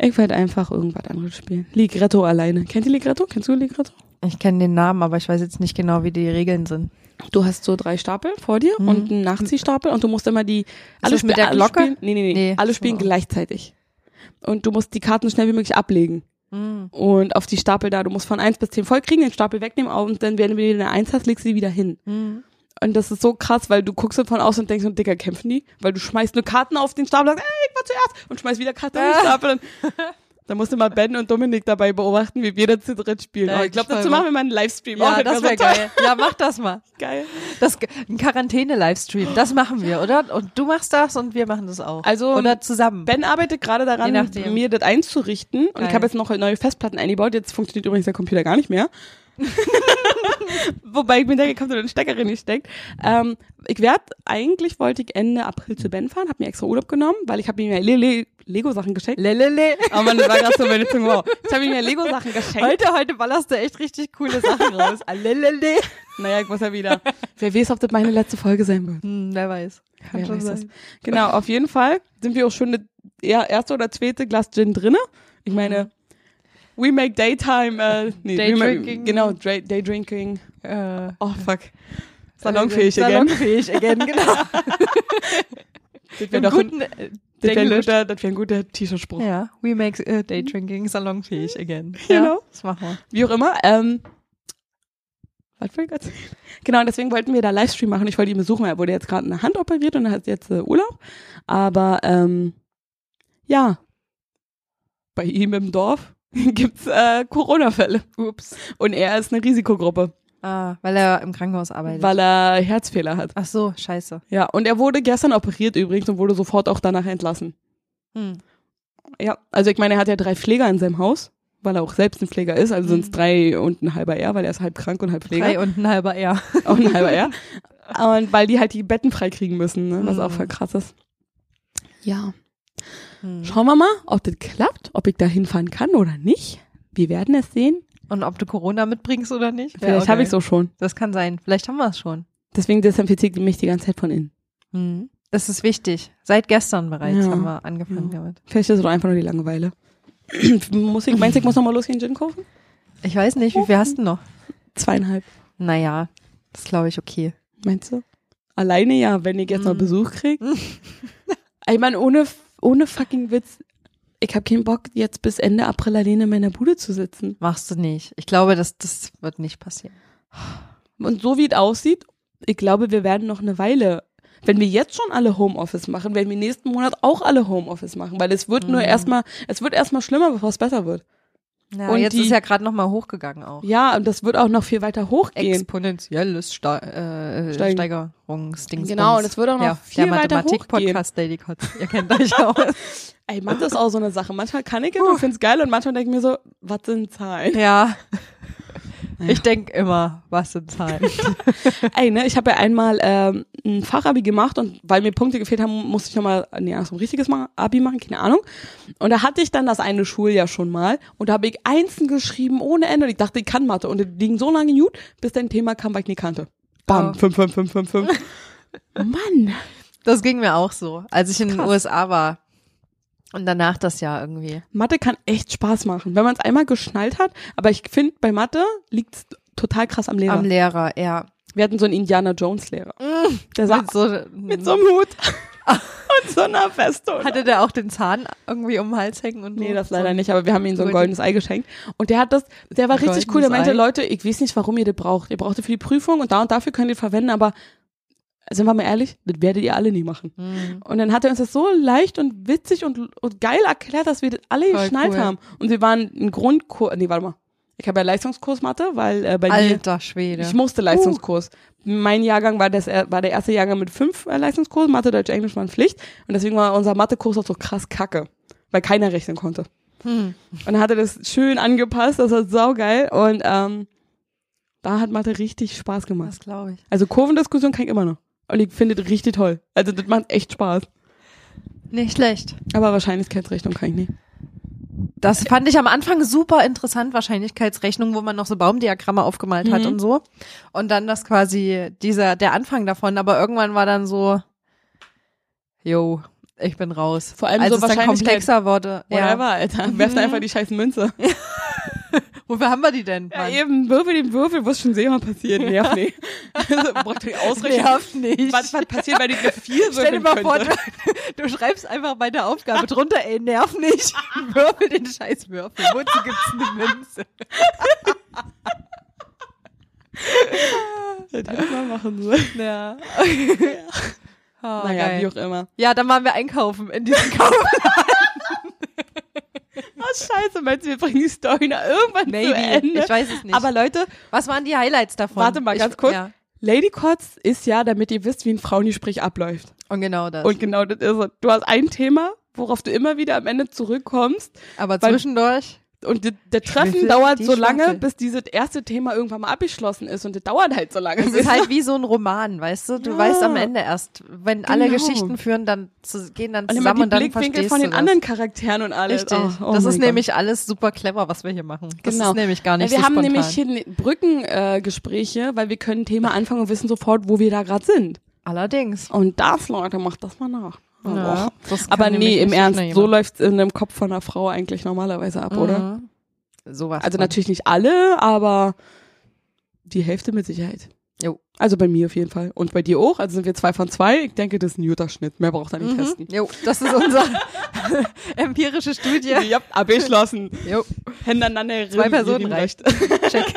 S3: Ich werde einfach irgendwas anderes spielen. Ligretto alleine. Kennt ihr Ligretto? Kennst du Ligretto?
S2: Ich kenne den Namen, aber ich weiß jetzt nicht genau, wie die Regeln sind.
S3: Du hast so drei Stapel vor dir
S2: Mhm.
S3: und einen Nachziehstapel und du musst immer die alle
S2: mit der
S3: alle
S2: Glocke?
S3: Spielen, nee, nee, nee,
S2: Nee,
S3: alle
S2: so.
S3: spielen gleichzeitig. Und du musst die Karten so schnell wie möglich ablegen.
S2: Hm.
S3: Und auf die Stapel da, du musst von eins bis zehn voll kriegen, den Stapel wegnehmen und dann, wenn du wieder eine Eins hast, legst du die wieder hin.
S2: Hm.
S3: Und das ist so krass, weil du guckst davon aus und denkst, und Dicker, kämpfen die? Weil du schmeißt nur Karten auf den Stapel und sagst, ey, ich war zuerst und schmeißt wieder Karten auf den Stapel. Und da musst du mal Ben und Dominik dabei beobachten, wie wir da zu dritt spielen.
S2: Ja,
S3: oh, ich glaube, dazu machen wir mal einen Livestream.
S2: Ja,
S3: oh,
S2: das
S3: wär
S2: wäre geil. Ja, mach das mal.
S3: geil.
S2: Das, ein Quarantäne-Livestream, das machen wir, oder? Und du machst das und wir machen das auch.
S3: Also,
S2: oder zusammen.
S3: Ben arbeitet gerade daran, mir das einzurichten. Und
S2: Geil.
S3: ich habe jetzt noch neue Festplatten eingebaut. Jetzt funktioniert übrigens der Computer gar nicht mehr. Wobei ich mir denke, kommt den Stecker rein gesteckt. Ähm, ich werde, eigentlich wollte ich Ende April zu Ben fahren, habe mir extra Urlaub genommen, weil ich habe ihm ja Le Le Lego-Sachen geschenkt.
S2: Lelele.
S3: Aber man, das war gerade so meine Zunge. Wow. Ich habe ihm ja Lego-Sachen geschenkt.
S2: Heute, heute ballerst du echt richtig coole Sachen raus. Lelele.
S3: Naja, ich muss ja wieder. Wer weiß, ob das meine letzte Folge sein wird.
S2: Hm, wer weiß. Kann
S3: Wer
S2: schon
S3: weiß das.
S2: sein.
S3: Genau, auf jeden Fall sind wir auch schon eine erste oder zweite Glas Gin drinne. Ich meine, we make daytime, äh, nee,
S2: Day
S3: make-
S2: drinking.
S3: Genau, day drinking.
S2: Äh,
S3: Oh fuck. Salonfähig again.
S2: Salonfähig again, genau.
S3: Das wäre doch ein,
S2: guten äh,
S3: das wär ein guter, das wär ein guter T-Shirt-Spruch.
S2: Ja, we make äh, day drinking salonfähig again.
S3: Genau.
S2: Ja, das machen wir.
S3: Wie auch immer. Ähm, was wollte ich erzählen? Genau, deswegen wollten wir da Livestream machen. Ich wollte ihn besuchen, er wurde jetzt gerade eine Hand operiert und er hat jetzt äh, Urlaub. Aber ähm, ja, bei ihm im Dorf gibt's äh, Corona-Fälle.
S2: Ups.
S3: Und er ist eine Risikogruppe,
S2: Ah, weil er im Krankenhaus arbeitet.
S3: weil er Herzfehler hat.
S2: Ach so, scheiße.
S3: Ja, und er wurde gestern operiert übrigens und wurde sofort auch danach entlassen.
S2: Hm.
S3: Ja, also ich meine, er hat ja drei Pfleger in seinem Haus, weil er auch selbst ein Pfleger ist. Also sind es
S2: Mhm.
S3: drei und ein halber R, weil er ist halb krank und halb Pfleger.
S2: Drei und ein halber R.
S3: auch ein halber R. Und weil die halt die Betten freikriegen müssen, ne? was
S2: Mhm.
S3: auch voll krass ist. Ja.
S2: Hm.
S3: Schauen wir mal, ob das klappt, ob ich da hinfahren kann oder nicht. Wir werden es sehen.
S2: Und ob du Corona mitbringst oder nicht?
S3: Vielleicht
S2: auch
S3: habe
S2: geil.
S3: ich es auch schon.
S2: Das kann sein. Vielleicht haben wir es schon.
S3: Deswegen desinfiziert mich die ganze Zeit von innen.
S2: Hm. Das ist wichtig. Seit gestern bereits
S3: Ja.
S2: haben wir angefangen
S3: Ja.
S2: damit.
S3: Vielleicht ist es doch einfach nur die Langeweile. muss ich, meinst du, ich muss nochmal losgehen, Gin kaufen?
S2: Ich weiß nicht, wie viel hast du noch?
S3: Zweieinhalb.
S2: Naja, das glaube ich okay.
S3: Meinst du? Alleine ja, wenn ich jetzt noch
S2: Mhm.
S3: Besuch krieg. ich meine, ohne, ohne fucking Witz. Ich habe keinen Bock, jetzt bis Ende April alleine in meiner Bude zu sitzen.
S2: Machst du nicht. Ich glaube, das, das wird nicht passieren.
S3: Und so wie es aussieht, ich glaube, wir werden noch eine Weile, wenn wir jetzt schon alle Homeoffice machen, werden wir nächsten Monat auch alle Homeoffice machen, weil es wird nur
S2: Mhm.
S3: erstmal, es wird erstmal schlimmer, bevor es besser wird.
S2: Ja,
S3: Und
S2: jetzt
S3: die-
S2: ist ja gerade noch mal hochgegangen auch.
S3: Ja, und das wird auch noch viel weiter hochgehen.
S2: Exponentielles Ste äh,
S3: Steigen.
S2: Steigerungsdings.
S3: Genau, und es wird auch noch
S2: ja,
S3: viel
S2: der
S3: weiter
S2: Mathematik-Podcast Daily Kotz. Ihr kennt euch aus.
S3: Ey, Mathe ist auch so eine Sache. Manchmal kann ich es und find's geil und manchmal denke ich mir so, was sind Zahlen?
S2: ja. Ich denk immer, was sind Zahlen?
S3: Ey, ne, ich habe ja einmal ähm, ein Fachabi gemacht und weil mir Punkte gefehlt haben, musste ich nochmal nee, so ein richtiges Abi machen, keine Ahnung. Und da hatte ich dann das eine Schuljahr schon mal und da habe ich Einsen geschrieben ohne Ende und ich dachte, ich kann Mathe und die liegen so lange gut, bis dein Thema kam, weil ich nie kannte. Bam,
S2: Oh.
S3: 5, 5, 5, 5, 5. Mann.
S2: Das ging mir auch so, als ich in den
S3: Krass.
S2: USA war. Und danach das Jahr irgendwie.
S3: Mathe kann echt Spaß machen, wenn man es einmal geschnallt hat. Aber ich finde, bei Mathe liegt's total krass am Lehrer.
S2: Am Lehrer, ja.
S3: Wir hatten so einen Indiana Jones Lehrer. Der sah
S2: Mit so,
S3: mit so einem Hut und so einer Weste. und-
S2: hatte der auch den Zahn irgendwie um den Hals hängen und so?
S3: Nee, das leider nicht, aber wir haben ihm so ein
S2: Gold-
S3: goldenes Ei geschenkt. Und der hat das, der war richtig cool. Der
S2: Goldenes
S3: meinte,
S2: Ei?
S3: Leute, ich weiß nicht, warum ihr das braucht. Ihr braucht das für die Prüfung und da und dafür könnt ihr verwenden, aber sind wir mal ehrlich, das werdet ihr alle nie machen.
S2: Mhm.
S3: Und dann hat er uns das so leicht und witzig und, und geil erklärt, dass wir das alle
S2: Voll
S3: geschnallt
S2: cool.
S3: haben. Und wir waren ein Grundkurs, nee, warte mal. Ich habe ja Leistungskurs Mathe, weil äh, bei mir,
S2: Alter Schwede.
S3: ich musste Leistungskurs. Mein Jahrgang war, das, äh, war der erste Jahrgang mit fünf äh, Leistungskursen. Mathe, Deutsch, Englisch waren Pflicht. Und deswegen war unser Mathekurs auch so krass kacke, weil keiner rechnen konnte.
S2: Hm.
S3: Und dann hat er das schön angepasst, das war saugeil. Und ähm, da hat Mathe richtig Spaß gemacht.
S2: Das glaube ich.
S3: Also Kurvendiskussion kann ich immer noch. Und ich finde das richtig toll. Also das macht echt Spaß.
S2: Nicht schlecht.
S3: Aber Wahrscheinlichkeitsrechnung kann ich nicht.
S2: Das fand ich am Anfang super interessant, Wahrscheinlichkeitsrechnung, wo man noch so Baumdiagramme aufgemalt hat
S3: Mhm.
S2: und so. Und dann das quasi dieser, der Anfang davon, aber irgendwann war dann so, yo, ich bin raus.
S3: Vor allem
S2: Als
S3: so
S2: es dann komplexer wurde.
S3: Whatever,
S2: Ja.
S3: Alter. Werft einfach die scheiß Münze.
S2: Wofür haben wir die denn?
S3: Ja,
S2: Mann?
S3: eben, würfel den Würfel, was schon sehen passiert. Nerv nicht. Also, braucht ihr ausrechnen.
S2: Nervt nicht.
S3: Was, was passiert, wenn ich eine 4
S2: Stell dir mal vor,
S3: könnte?
S2: du, du schreibst einfach bei der Aufgabe drunter, ey, nerv nicht, würfel den scheiß Würfel. Wozu gibt's eine Münze?
S3: Das hätte ich mal machen sollen.
S2: Ja. Oh,
S3: naja,
S2: geil.
S3: wie auch immer.
S2: Ja, dann waren wir einkaufen in diesem Kauf.
S3: Scheiße, meinst du, wir bringen die Story noch irgendwann zu Ende?
S2: Ich weiß es nicht.
S3: Aber Leute,
S2: was waren die Highlights davon?
S3: Warte mal ganz
S2: ich,
S3: kurz.
S2: Ja.
S3: Lady Kotz ist ja, damit ihr wisst, wie ein Frauengespräch abläuft.
S2: Und genau das.
S3: Und genau das ist es. Du hast ein Thema, worauf du immer wieder am Ende zurückkommst.
S2: Aber zwischendurch.
S3: Und die, der Treffen
S2: Schwiffel,
S3: dauert so lange,
S2: Schwaffel.
S3: bis dieses erste Thema irgendwann mal abgeschlossen ist. Und das dauert halt so lange.
S2: Es ist halt wie so ein Roman, weißt du? Du
S3: Ja.
S2: weißt am Ende erst, wenn alle
S3: Genau.
S2: Geschichten führen, dann zu, gehen dann
S3: und
S2: zusammen
S3: die
S2: und dann
S3: Blickwinkel
S2: verstehst
S3: von
S2: du
S3: den
S2: das.
S3: anderen Charakteren und alles.
S2: Richtig.
S3: Oh, oh
S2: das ist
S3: Gott.
S2: nämlich alles super clever, was wir hier machen. Das
S3: Genau.
S2: ist nämlich gar nicht
S3: wir
S2: so
S3: haben
S2: spontan.
S3: nämlich hier ne- Brückengespräche, äh, weil wir können Thema anfangen und wissen sofort, wo wir da gerade sind.
S2: Allerdings.
S3: Und das, Leute, macht das mal nach.
S2: Ja, kann
S3: Aber nee, im Ernst, so läuft's in dem Kopf von einer Frau eigentlich normalerweise ab, oder?
S2: Mhm. Sowas.
S3: Also natürlich nicht alle, aber die Hälfte mit Sicherheit.
S2: Jo.
S3: Also bei mir auf jeden Fall. Und bei dir auch. Also sind wir zwei von zwei. Ich denke, das ist ein guter Schnitt. Mehr braucht er nicht testen.
S2: Jo, das ist unsere empirische Studie.
S3: Ja, abgeschlossen.
S2: Jo,
S3: Hände aneinander.
S2: zwei Personen reicht. Check.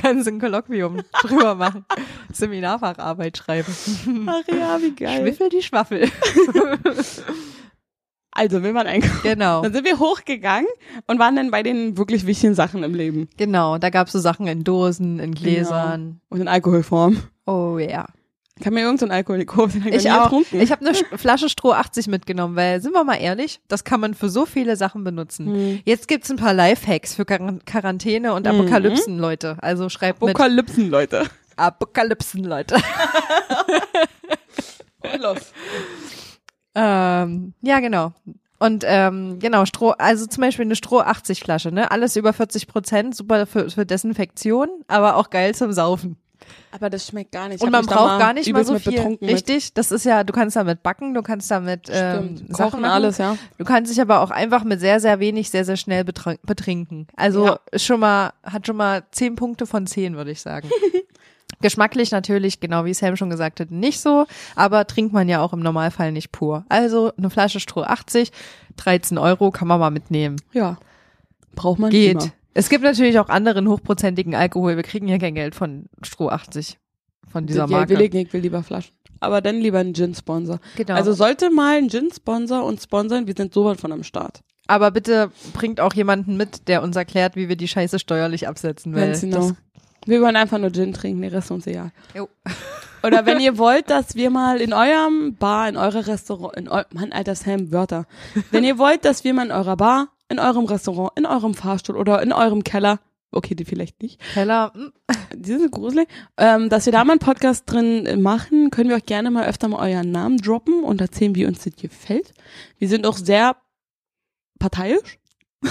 S2: Kannst ein Kolloquium drüber machen. Seminarfacharbeit schreiben.
S3: Ach ja, wie geil.
S2: Schwiffel die Schwaffel.
S3: Also, wir waren einkaufen.
S2: Genau.
S3: Dann sind wir hochgegangen und waren dann bei den wirklich wichtigen Sachen im Leben.
S2: Genau, da gab's so Sachen in Dosen, in Gläsern.
S3: Und in Alkoholform.
S2: Oh ja.
S3: Ich habe mir irgendeinen so Alkohol gekauft. Den hab
S2: Ich auch.
S3: Getrunken.
S2: Ich habe eine Sch- Flasche Stroh 80 mitgenommen, weil, sind wir mal ehrlich, das kann man für so viele Sachen benutzen.
S3: Hm.
S2: Jetzt gibt's ein paar Lifehacks für Quar Quarantäne und Apokalypsen, Leute. Also schreibt mit
S3: Apokalypsen, Leute.
S2: Apokalypsen, Leute.
S3: Und los.
S2: Ähm, ja, genau. Und ähm, genau, Stroh, also zum Beispiel eine Stroh 80 Flasche, ne? Alles über 40 Prozent, super für, für Desinfektion, aber auch geil zum Saufen.
S3: Aber das schmeckt gar nicht. Ich
S2: Und man braucht gar nicht mal so
S3: mit
S2: viel.
S3: mit.
S2: Richtig, das ist ja, du kannst damit backen, du kannst damit ähm,
S3: Stimmt.
S2: Sachen
S3: Kochen alles, ja.
S2: Du kannst dich aber auch einfach mit sehr, sehr wenig, sehr, sehr schnell betrin- betrinken. Also
S3: Ja.
S2: schon mal, hat schon mal zehn Punkte von zehn, würde ich sagen. Geschmacklich natürlich, genau wie Sam schon gesagt hat, nicht so, aber trinkt man ja auch im Normalfall nicht pur. Also eine Flasche Stroh 80, 13 Euro kann man mal mitnehmen.
S3: Ja. Braucht man
S2: Geht.
S3: immer.
S2: Es gibt natürlich auch anderen hochprozentigen Alkohol. Wir kriegen ja kein Geld von Stroh 80. Von dieser
S3: ja,
S2: Marke.
S3: will ich nicht, ich will lieber Flaschen. Aber dann lieber einen Gin-Sponsor.
S2: Genau.
S3: Also sollte mal ein Gin-Sponsor uns sponsern, wir sind sowas von am Start.
S2: aber bitte bringt auch jemanden mit, der uns erklärt, wie wir die Scheiße steuerlich absetzen. Weil
S3: Ganz genau.
S2: das,
S3: Wir wollen einfach nur Gin trinken, der Rest ist uns egal.
S2: Jo.
S3: Oder wenn ihr wollt, dass wir mal in eurem Bar, in eurer Restaurant, in eu Mann, alter Sam, Wörter. Wenn ihr wollt, dass wir mal in eurer Bar, in eurem Restaurant, in eurem Fahrstuhl oder in eurem Keller okay, die vielleicht nicht,
S2: Keller, hm,
S3: die sind gruselig, ähm, dass wir da mal einen Podcast drin äh, machen, können wir euch gerne mal öfter mal euren Namen droppen und erzählen, wie uns das gefällt. Wir sind auch sehr parteiisch.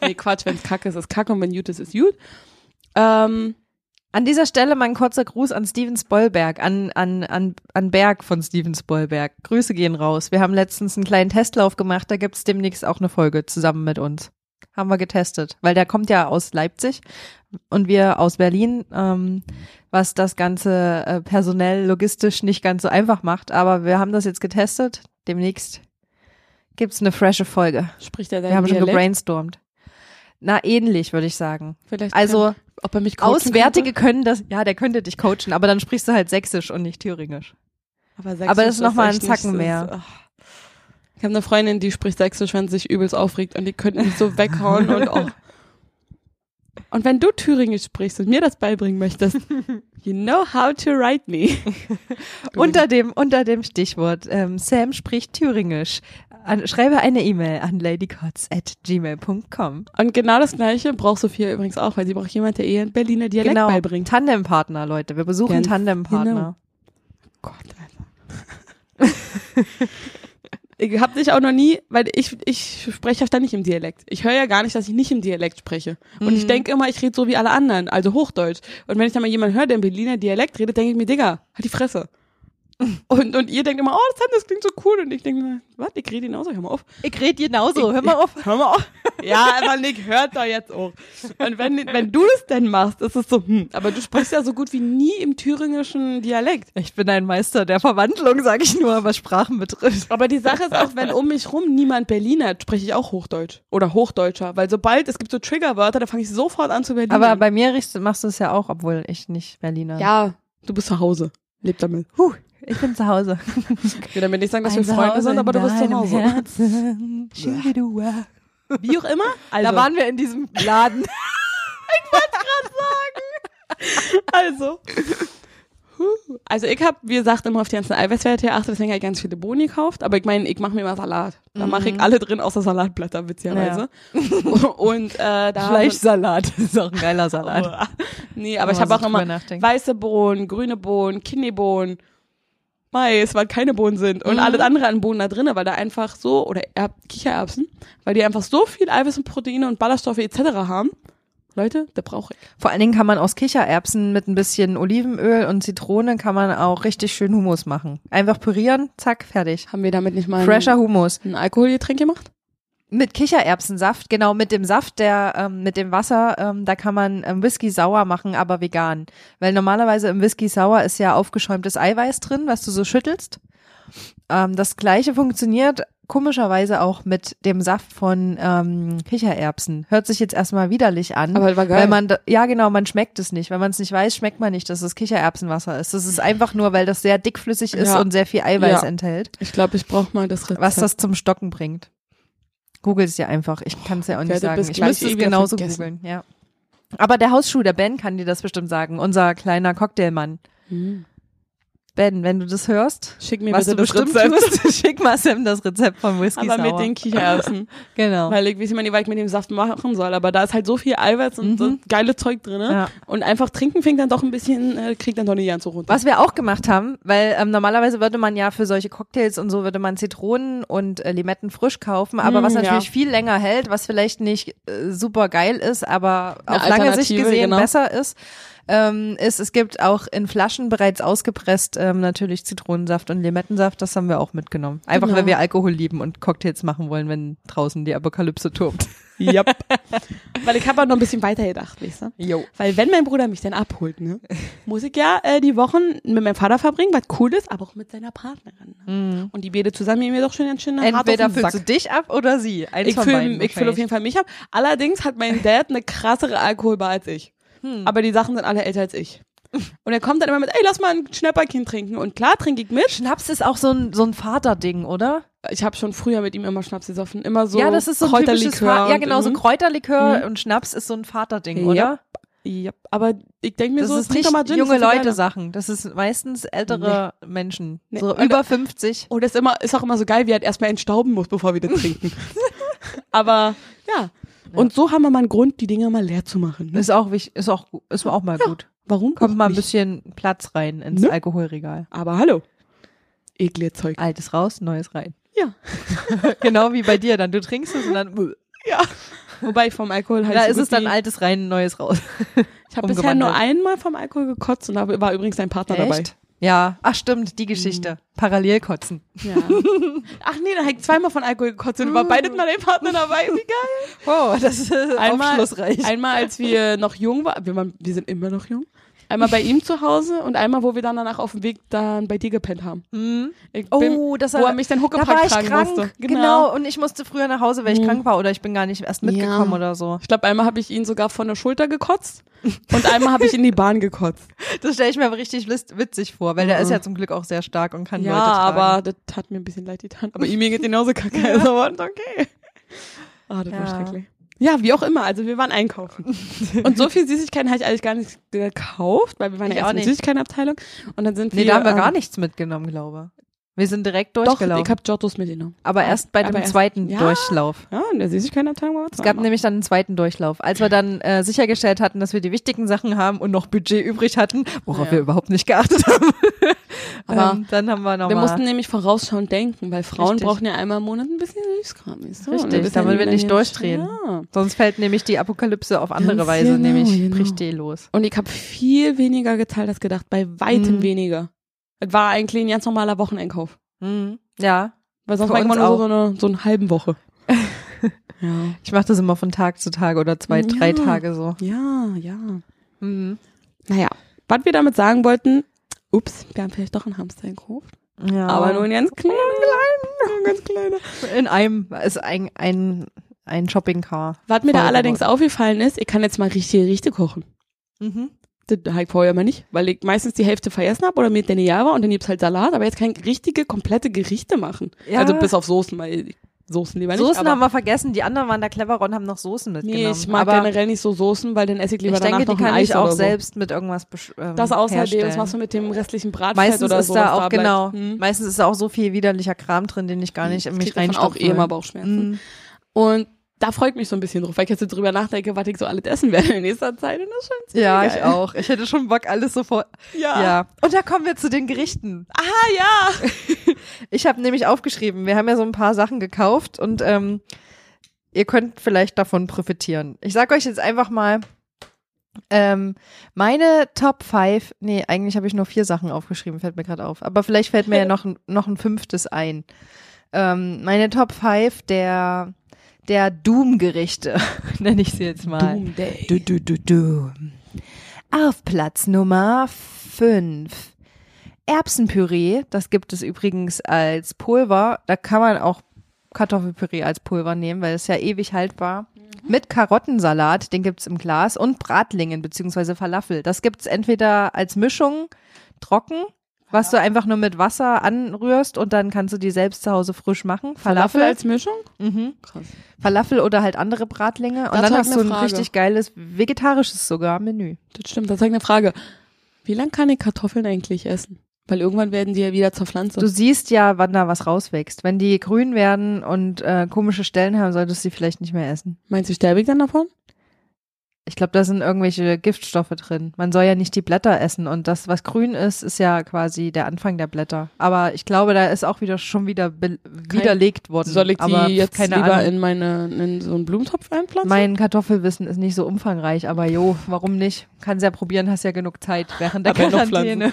S3: nee, Quatsch, wenn's kacke ist, ist kacke und wenn gut ist, ist gut. Ähm,
S2: An dieser Stelle mal ein kurzer Gruß an Steven Spoilberg, an, an, an, an Berg von Steven Spoilberg. Grüße gehen raus. Wir haben letztens einen kleinen Testlauf gemacht, da gibt's demnächst auch eine Folge zusammen mit uns. Haben wir getestet, weil der kommt ja aus Leipzig und wir aus Berlin, ähm, was das Ganze äh, personell, logistisch nicht ganz so einfach macht. Aber wir haben das jetzt getestet. Demnächst gibt's eine frische Folge.
S3: spricht er
S2: Wir haben schon
S3: Dialekt?
S2: gebrainstormt. Na, ähnlich, würde ich sagen.
S3: Vielleicht
S2: Also,
S3: kann, ob er mich
S2: Auswärtige
S3: könnte?
S2: können das, ja, der könnte dich coachen, aber dann sprichst du halt sächsisch und nicht thüringisch.
S3: Aber,
S2: Aber das ist noch mal ein Zacken mehr.
S3: ist-. Ich habe eine Freundin, die spricht sächsisch, wenn sie sich übelst aufregt und die könnten mich so weghauen und auch. Und wenn du Thüringisch sprichst und mir das beibringen möchtest, you know how to write me.
S2: Unter dem, unter dem Stichwort ähm, Sam spricht thüringisch. An, schreibe eine E-Mail an ladycots at gmail.com.
S3: Und genau das Gleiche braucht Sophia übrigens auch, weil sie braucht jemand, der ihr einen Berliner Dialekt
S2: Genau,
S3: beibringt.
S2: Tandempartner, Leute. Wir besuchen
S3: Ganz
S2: Tandempartner.
S3: Gott, Alter. ich hab dich auch noch nie, weil ich, ich spreche ja ständig im Dialekt. Ich höre ja gar nicht, dass ich nicht im Dialekt spreche. Und ich denke immer, ich rede so wie alle anderen, also Hochdeutsch. Und wenn ich dann mal jemanden höre, der im Berliner Dialekt redet, denke ich mir, Digga, halt die Fresse. Und, und ihr denkt immer, oh, das, das klingt so cool. Und ich denke, was, ich rede genauso, hör mal auf.
S2: Ich rede genauso, hör mal auf.
S3: Hör mal auf. Ja, aber Nick, hört doch jetzt auch. Und wenn, wenn du das denn machst, ist es so, hm, aber du sprichst ja so gut wie nie im thüringischen Dialekt.
S2: Ich bin ein Meister der Verwandlung, sage ich nur, was Sprachen betrifft.
S3: Aber die Sache ist auch, wenn um mich rum niemand Berliner, hat, spreche ich auch Hochdeutsch. Oder Hochdeutscher. Weil sobald, es gibt so Triggerwörter, da fange ich sofort an zu Berliner.
S2: Aber bei mir machst du es ja auch, obwohl ich nicht Berliner.
S3: ja, du bist zu Hause. Leb damit.
S2: Huh, ich bin zu Hause.
S3: Ich will damit nicht sagen, dass wir Freunde sind, aber du bist zu Hause.
S2: Herzen.
S3: Wie auch immer. Also,
S2: Da waren wir in diesem Laden.
S3: also. Huh. Also ich habe, wie gesagt, immer auf die ganzen Eiweißwerte geachtet, deswegen habe ich ganz viele Boni gekauft. Aber ich meine, ich mache mir immer Salat. Da mache ich alle drin, außer Salatblätter, witzigerweise. Und äh, da
S2: Fleischsalat. ist auch ein geiler Salat.
S3: Nee, aber
S2: Wenn
S3: ich habe auch immer weiße Bohnen, grüne Bohnen, Kidneybohnen, Mais, weil keine Bohnen sind und
S2: Mhm.
S3: alles andere an Bohnen da drinne, weil da einfach so, oder Erb Kichererbsen, weil die einfach so viel Eiweiß und Proteine und Ballaststoffe etc. haben. Leute, da brauche ich.
S2: Vor allen Dingen kann man aus Kichererbsen mit ein bisschen Olivenöl und Zitrone kann man auch richtig schön Hummus machen. Einfach pürieren, zack, fertig.
S3: Haben wir damit nicht mal
S2: Fresher Hummus.
S3: ein Alkoholgetränk gemacht?
S2: Mit Kichererbsensaft, genau, mit dem Saft, der, ähm, mit dem Wasser, ähm, da kann man ähm, Whisky sauer machen, aber vegan. Weil normalerweise im Whisky sauer ist ja aufgeschäumtes Eiweiß drin, was du so schüttelst. Ähm, das gleiche funktioniert komischerweise auch mit dem Saft von ähm, Kichererbsen. Hört sich jetzt erstmal widerlich an.
S3: Aber war geil.
S2: Weil man, ja genau, man schmeckt es nicht. Wenn man es nicht weiß, schmeckt man nicht, dass es Kichererbsenwasser ist. Das ist einfach nur, weil das sehr dickflüssig ist
S3: Ja.
S2: und sehr viel Eiweiß
S3: Ja.
S2: enthält
S3: Ich glaube, ich brauche mal das Rezept.
S2: was das zum Stocken bringt. Google es dir einfach. Ich kann es ja auch
S3: Ich
S2: nicht sagen. Ich müsste es genauso
S3: vergessen.
S2: googeln, ja. Aber der Hausschuh, der Ben kann dir das bestimmt sagen. Unser kleiner Cocktailmann.
S3: Hm.
S2: Ben, wenn du das hörst,
S3: Schick mir
S2: was
S3: bitte
S2: du
S3: das
S2: bestimmt
S3: Rezept.
S2: tust, schick mal Sam das Rezept von Whisky
S3: Aber mit
S2: Sour.
S3: den Kichererbsen.
S2: genau.
S3: Weil ich weiß nicht, was ich mit dem Saft machen soll. Aber da ist halt so viel Eiweiß und
S2: Mhm.
S3: so geile Zeug drin.
S2: Ja.
S3: Und einfach trinken fängt dann doch ein bisschen, äh, kriegt dann doch nicht ganz so runter.
S2: Was wir auch gemacht haben, weil ähm, normalerweise würde man ja für solche Cocktails und so würde man Zitronen und äh, Limetten frisch kaufen, aber
S3: Mm,
S2: was natürlich
S3: ja.
S2: viel länger hält, was vielleicht nicht äh, super geil ist, aber
S3: Eine
S2: auf lange Sicht gesehen
S3: genau.
S2: besser ist, ähm, ist, es gibt auch in Flaschen bereits ausgepresst ähm, natürlich Zitronensaft und Limettensaft, das haben wir auch mitgenommen. Einfach
S3: Genau.
S2: weil wir Alkohol lieben und Cocktails machen wollen, wenn draußen die Apokalypse tobt.
S3: Yep. Weil ich habe auch noch ein bisschen weiter gedacht, weißt du?
S2: Jo.
S3: Weil wenn mein Bruder mich dann abholt, ne, muss ich ja äh, die Wochen mit meinem Vater verbringen, was cool ist, aber auch mit seiner Partnerin. Ne? Und die beide zusammen gehen mir doch schon ganz schön.
S2: Entweder füllst du dich ab oder sie. Eins
S3: Ich fülle auf jeden Fall mich ab. Allerdings hat mein Dad eine krassere Alkoholbar als ich.
S2: Hm.
S3: Aber die Sachen sind alle älter als ich. Und er kommt dann immer mit, ey, lass mal ein Schnäpperchen trinken. Und klar trinke ich mit.
S2: Schnaps ist auch so ein, so ein Vaterding, oder?
S3: Ich habe schon früher mit ihm immer Schnaps gesoffen. Immer so
S2: ja, das ist so ein
S3: Kräuterlikör.
S2: Ja,
S3: und-
S2: genau, so
S3: mhm.
S2: Kräuterlikör
S3: Mhm.
S2: und Schnaps ist so ein Vaterding, oder?
S3: Ja, aber ich denke mir
S2: Das
S3: so,
S2: ist nicht
S3: mal Gin,
S2: junge Leute. Sachen. Das ist meistens ältere Menschen.
S3: Nee.
S2: So
S3: Und-
S2: über 50.
S3: Oh, das ist, immer, ist auch immer so geil, wie er halt erstmal entstauben muss, bevor wir das trinken. Aber ja. Und so haben wir mal einen Grund, die Dinger mal leer zu machen. Ne?
S2: Ist auch wichtig, ist auch, ist auch mal gut.
S3: Warum?
S2: Kommt mal ein bisschen Platz rein ins
S3: Ne?
S2: Alkoholregal.
S3: Aber hallo. Ekle Zeug.
S2: Altes raus, neues rein.
S3: Ja.
S2: genau wie bei dir dann. Du trinkst es und dann,
S3: Ja. Wobei ich vom Alkohol halt
S2: da
S3: so
S2: ist es dann altes rein, neues raus.
S3: Ich habe bisher nur einmal vom Alkohol gekotzt und da war übrigens dein Partner dabei.
S2: Ja. Ach stimmt, die Geschichte. Parallel kotzen.
S3: Ja. Ach nee, da habe ich zweimal von Alkohol gekotzt und war beides mal dein Partner dabei. Wie geil.
S2: Oh, das ist
S3: Einmal,
S2: aufschlussreich.
S3: einmal, als wir noch jung waren, wir, waren, wir sind immer noch jung. Einmal bei ihm zu Hause und einmal, wo wir dann danach auf dem Weg dann bei dir gepennt haben.
S2: Hm?
S3: Ich
S2: Oh, das
S3: wo
S2: war-
S3: er mich dann
S2: Da
S3: Huckepack
S2: war ich
S3: tragen
S2: krank.
S3: musste.
S2: Genau. und ich musste früher nach Hause, weil ich
S3: Mhm.
S2: krank war oder ich bin gar nicht erst mitgekommen
S3: Ja.
S2: oder so.
S3: Ich glaube, einmal habe ich ihn sogar von der Schulter gekotzt und einmal habe ich in die Bahn gekotzt.
S2: Das stelle ich mir aber richtig witz- witzig vor, weil der
S3: Mhm.
S2: ist ja zum Glück auch sehr stark und kann
S3: ja,
S2: Leute tragen.
S3: aber das hat mir ein bisschen leid getan. Aber ihm geht genauso kacke. Also, okay. Ah, das war
S2: Ja.
S3: schrecklich. Ja, wie auch immer. Also wir waren einkaufen. Und so viel Süßigkeiten habe ich eigentlich gar nicht gekauft, weil wir waren
S2: Ich
S3: ja
S2: auch
S3: erst in der. Süßigkeitenabteilung. Und dann sind
S2: Nee,
S3: wir.
S2: da haben wir
S3: ähm,
S2: gar nichts mitgenommen, glaube Wir sind direkt
S3: Doch,
S2: durchgelaufen.
S3: ich habe Giottos mitgenommen.
S2: aber erst bei
S3: aber
S2: dem
S3: erst-
S2: zweiten
S3: Ja.
S2: Durchlauf.
S3: Ja, in der Süßigkeitenabteilung war
S2: Es gab nämlich dann einen zweiten Durchlauf. Als wir dann äh, sichergestellt hatten, dass wir die wichtigen Sachen haben und noch Budget übrig hatten, worauf
S3: Ja.
S2: wir überhaupt nicht geachtet haben.
S3: Aber
S2: ähm, dann haben wir nochmal.
S3: Wir mussten nämlich vorausschauend denken, weil Frauen
S2: Richtig.
S3: brauchen ja einmal im Monat ein bisschen Süßkram. Du?
S2: Richtig, damit wir nicht durchdrehen.
S3: Ja.
S2: Sonst fällt nämlich die Apokalypse auf andere
S3: Ganz
S2: Weise,
S3: genau,
S2: nämlich
S3: genau.
S2: bricht die los.
S3: Und ich habe viel weniger gezahlt als gedacht, bei weitem
S2: Mhm.
S3: weniger. Es war eigentlich ein ganz normaler Wocheneinkauf.
S2: Mhm. Ja,
S3: Weil sonst war ich immer
S2: uns
S3: nur so, eine, so eine halben Woche. ja.
S2: ich mache das immer von Tag zu Tag oder zwei,
S3: Ja.
S2: drei Tage so.
S3: Ja, ja.
S2: Mhm.
S3: Naja, was wir damit sagen wollten, ups, wir haben vielleicht doch einen Hamster gekauft.
S2: Ja.
S3: Aber nur ein ganz kleiner. Nur ein ganz kleiner.
S2: in einem ist ein, ein, ein Shopping-Car.
S3: Was mir da allerdings aufgefallen ist, ich kann jetzt mal richtig, richtig kochen.
S2: Mhm.
S3: Das habe ich vorher immer nicht, weil ich meistens die Hälfte vergessen habe oder mir dann ja war und dann gibt's halt Salat, aber jetzt kann ich richtige, komplette Gerichte machen.
S2: Ja.
S3: Also bis auf Soßen, weil Soßen lieber nicht.
S2: Soßen haben wir vergessen, die anderen waren da cleverer und haben noch Soßen mitgenommen.
S3: Nee, ich mag
S2: Aber
S3: generell nicht so Soßen, weil dann esse ich lieber
S2: ich denke,
S3: danach
S2: die
S3: noch ein
S2: kann
S3: Eis
S2: ich auch
S3: so.
S2: selbst mit irgendwas ähm,
S3: Das außerdem, was machst du mit dem restlichen Bratfett
S2: Meistens
S3: oder
S2: ist
S3: so,
S2: da
S3: was
S2: auch,
S3: bleibt?
S2: genau,
S3: Hm.
S2: meistens ist da auch so viel widerlicher Kram drin, den ich gar nicht in
S3: Ich
S2: mich reinstopfen
S3: auch eh immer. Bauchschmerzen.
S2: Mhm.
S3: Und da freut mich so ein bisschen drauf, weil ich jetzt so drüber nachdenke, was ich so alles essen werde in nächster Zeit und das ist schon
S2: Ja,
S3: geil.
S2: ich auch. Ich hätte schon Bock, alles sofort.
S3: Ja.
S2: Ja. Und da kommen wir zu den Gerichten.
S3: Ah, ja.
S2: Ich habe nämlich aufgeschrieben, wir haben ja so ein paar Sachen gekauft und ähm, ihr könnt vielleicht davon profitieren. Ich sag euch jetzt einfach mal, ähm, meine Top 5, nee, eigentlich habe ich nur vier Sachen aufgeschrieben, fällt mir gerade auf. Aber vielleicht fällt mir ja noch, ein- noch ein fünftes ein. Ähm, meine Top 5 der, der Doom-Gerichte, nenne ich sie jetzt mal.
S3: Doom Day.
S2: Du, du, du, du. Auf Platz Nummer 5. Erbsenpüree, das gibt es übrigens als Pulver. Da kann man auch Kartoffelpüree als Pulver nehmen, weil es ja ewig haltbar. Mit Karottensalat, den gibt's im Glas, und Bratlingen beziehungsweise Falafel. Das gibt's entweder als Mischung trocken, was du einfach nur mit Wasser anrührst und dann kannst du die selbst zu Hause frisch machen.
S3: Falafel
S2: Falafel,
S3: als Mischung?
S2: mhm.
S3: Krass.
S2: Falafel oder halt andere Bratlinge. Und
S3: Dazu
S2: dann hast du ein
S3: Frage.
S2: richtig geiles, vegetarisches sogar Menü.
S3: Das stimmt, das ist eine Frage. Wie lange kann ich Kartoffeln eigentlich essen? Weil irgendwann werden die ja wieder zur Pflanze.
S2: Du siehst ja, wann da was rauswächst. Wenn die grün werden und äh, komische Stellen haben, solltest du sie vielleicht nicht mehr essen.
S3: Meinst du, sterbe ich dann davon?
S2: Ich glaube, da sind irgendwelche Giftstoffe drin. Man soll ja nicht die Blätter essen und das, was grün ist, ist ja quasi der Anfang der Blätter. Aber ich glaube, da ist auch wieder schon wieder widerlegt worden.
S3: Soll ich die
S2: aber
S3: jetzt
S2: keine
S3: lieber
S2: Ahnung.
S3: in meine in so einen Blumentopf einpflanzen?
S2: Mein Kartoffelwissen ist nicht so umfangreich, aber jo, warum nicht? Kannst ja probieren, hast ja genug Zeit während der
S3: Aber noch
S2: Quarantäne.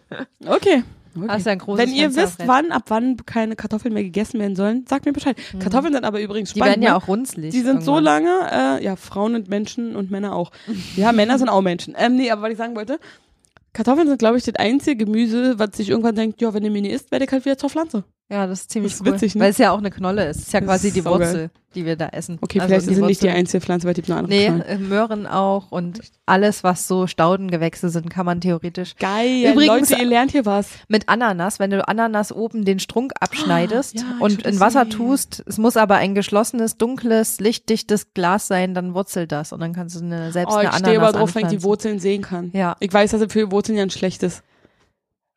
S3: okay. Okay.
S2: Hast ja ein großes
S3: Wenn ihr wisst, wann, ab wann keine Kartoffeln mehr gegessen werden sollen, sagt mir Bescheid. Kartoffeln sind aber übrigens
S2: Mhm. Die
S3: spannend.
S2: werden ja
S3: ne?
S2: auch runzlig.
S3: Die sind so
S2: irgendwann.
S3: lange, äh, ja, Frauen und Menschen und Männer auch. Ja, Männer sind auch Menschen. Ähm, nee, aber was ich sagen wollte, Kartoffeln sind, glaube ich, das einzige Gemüse, was sich irgendwann denkt, ja, wenn ihr mir nie isst, werde ich halt wieder zur Pflanze.
S2: Ja, das ist ziemlich
S3: Das ist
S2: cool.
S3: witzig, ne?
S2: Weil es ja auch eine Knolle ist. Es ist ja
S3: Das
S2: quasi die. Wurzel, die wir da essen.
S3: Okay,
S2: Also
S3: vielleicht ist es nicht die
S2: Wurzel-
S3: einzige Pflanze, weil die noch andere
S2: Nee,
S3: Knollen.
S2: äh, Möhren auch und alles, was so Staudengewächse sind, kann man theoretisch.
S3: Geil,
S2: Übrigens-
S3: Leute, ihr lernt hier was.
S2: Mit Ananas, wenn du Ananas oben den Strunk abschneidest
S3: ja, ich
S2: und in Wasser
S3: gesehen.
S2: tust, es muss aber ein geschlossenes, dunkles, lichtdichtes Glas sein, dann wurzelt das und dann kannst du eine, selbst
S3: Oh,
S2: eine
S3: ich
S2: Ananas
S3: stehe aber drauf, wenn ich die. Wurzeln sehen kann.
S2: Ja,
S3: Ich weiß, dass es für Wurzeln ja ein schlechtes.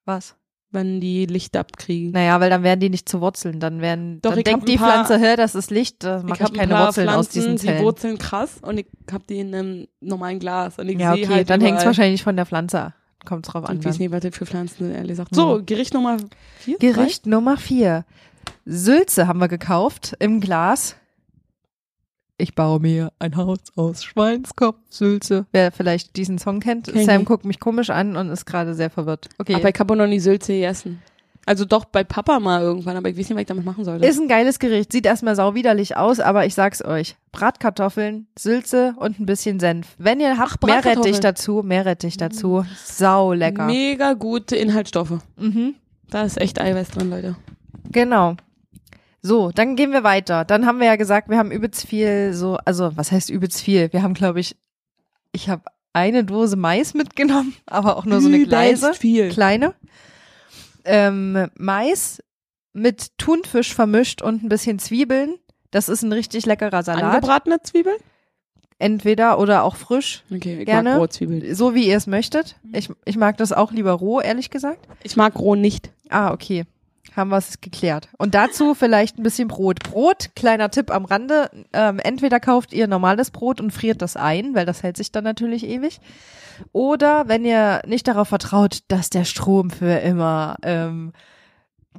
S2: was?
S3: Wenn die Licht abkriegen.
S2: Naja, weil dann werden die nicht zu Wurzeln. Dann werden,
S3: Doch,
S2: dann
S3: ich
S2: denkt die
S3: paar-
S2: Pflanze, hä, das ist Licht, da mache ich,
S3: ein
S2: keine Wurzeln aus diesen
S3: die
S2: Zellen.
S3: wurzeln krass und ich hab die in einem normalen Glas und ich
S2: Ja, okay,
S3: halt
S2: dann hängt es wahrscheinlich von der Pflanze ab. Kommt drauf an.
S3: Ich weiß nicht, was das für Pflanzen sind, ehrlich gesagt. So, Gericht Nummer vier?
S2: Gericht Nummer vier. Sülze haben wir gekauft im Glas. Ich baue mir ein Haus aus Schweinskopf, Sülze. Wer vielleicht diesen Song kennt,
S3: Kenn
S2: Sam guckt mich komisch an und ist gerade sehr verwirrt. Okay.
S3: Aber ich habe noch nie Sülze gegessen. Also doch bei Papa mal irgendwann, aber ich weiß nicht, was ich damit machen sollte.
S2: Ist ein geiles Gericht. Sieht erstmal sau widerlich aus, aber ich sag's euch. Bratkartoffeln, Sülze und ein bisschen Senf. Wenn ihr habt,
S3: Ach,
S2: Meerrettich dazu, Meerrettich dazu. Sau lecker.
S3: Mega gute Inhaltsstoffe.
S2: Mhm.
S3: Da ist echt Eiweiß drin, Leute.
S2: Genau. So, dann gehen wir weiter. Dann haben wir ja gesagt, wir haben übelst viel so, also was heißt übelst viel? Wir haben, glaube ich, ich habe eine Dose Mais mitgenommen, aber auch nur so eine
S3: Übelst
S2: Gleise,
S3: viel.
S2: kleine. Ähm, Mais mit Thunfisch vermischt und ein bisschen Zwiebeln. Das ist ein richtig leckerer Salat.
S3: Angebratene Zwiebeln?
S2: Entweder oder auch frisch,
S3: Okay, ich
S2: Gerne.
S3: mag Rohzwiebeln.
S2: so wie ihr es möchtet. Ich, ich mag das auch lieber roh, ehrlich gesagt.
S3: Ich mag roh nicht.
S2: Ah, okay. Haben wir es geklärt. Und dazu vielleicht ein bisschen Brot. Brot, kleiner Tipp am Rande, ähm, entweder kauft ihr normales Brot und friert das ein, weil das hält sich dann natürlich ewig. Oder wenn ihr nicht darauf vertraut, dass der Strom für immer ähm,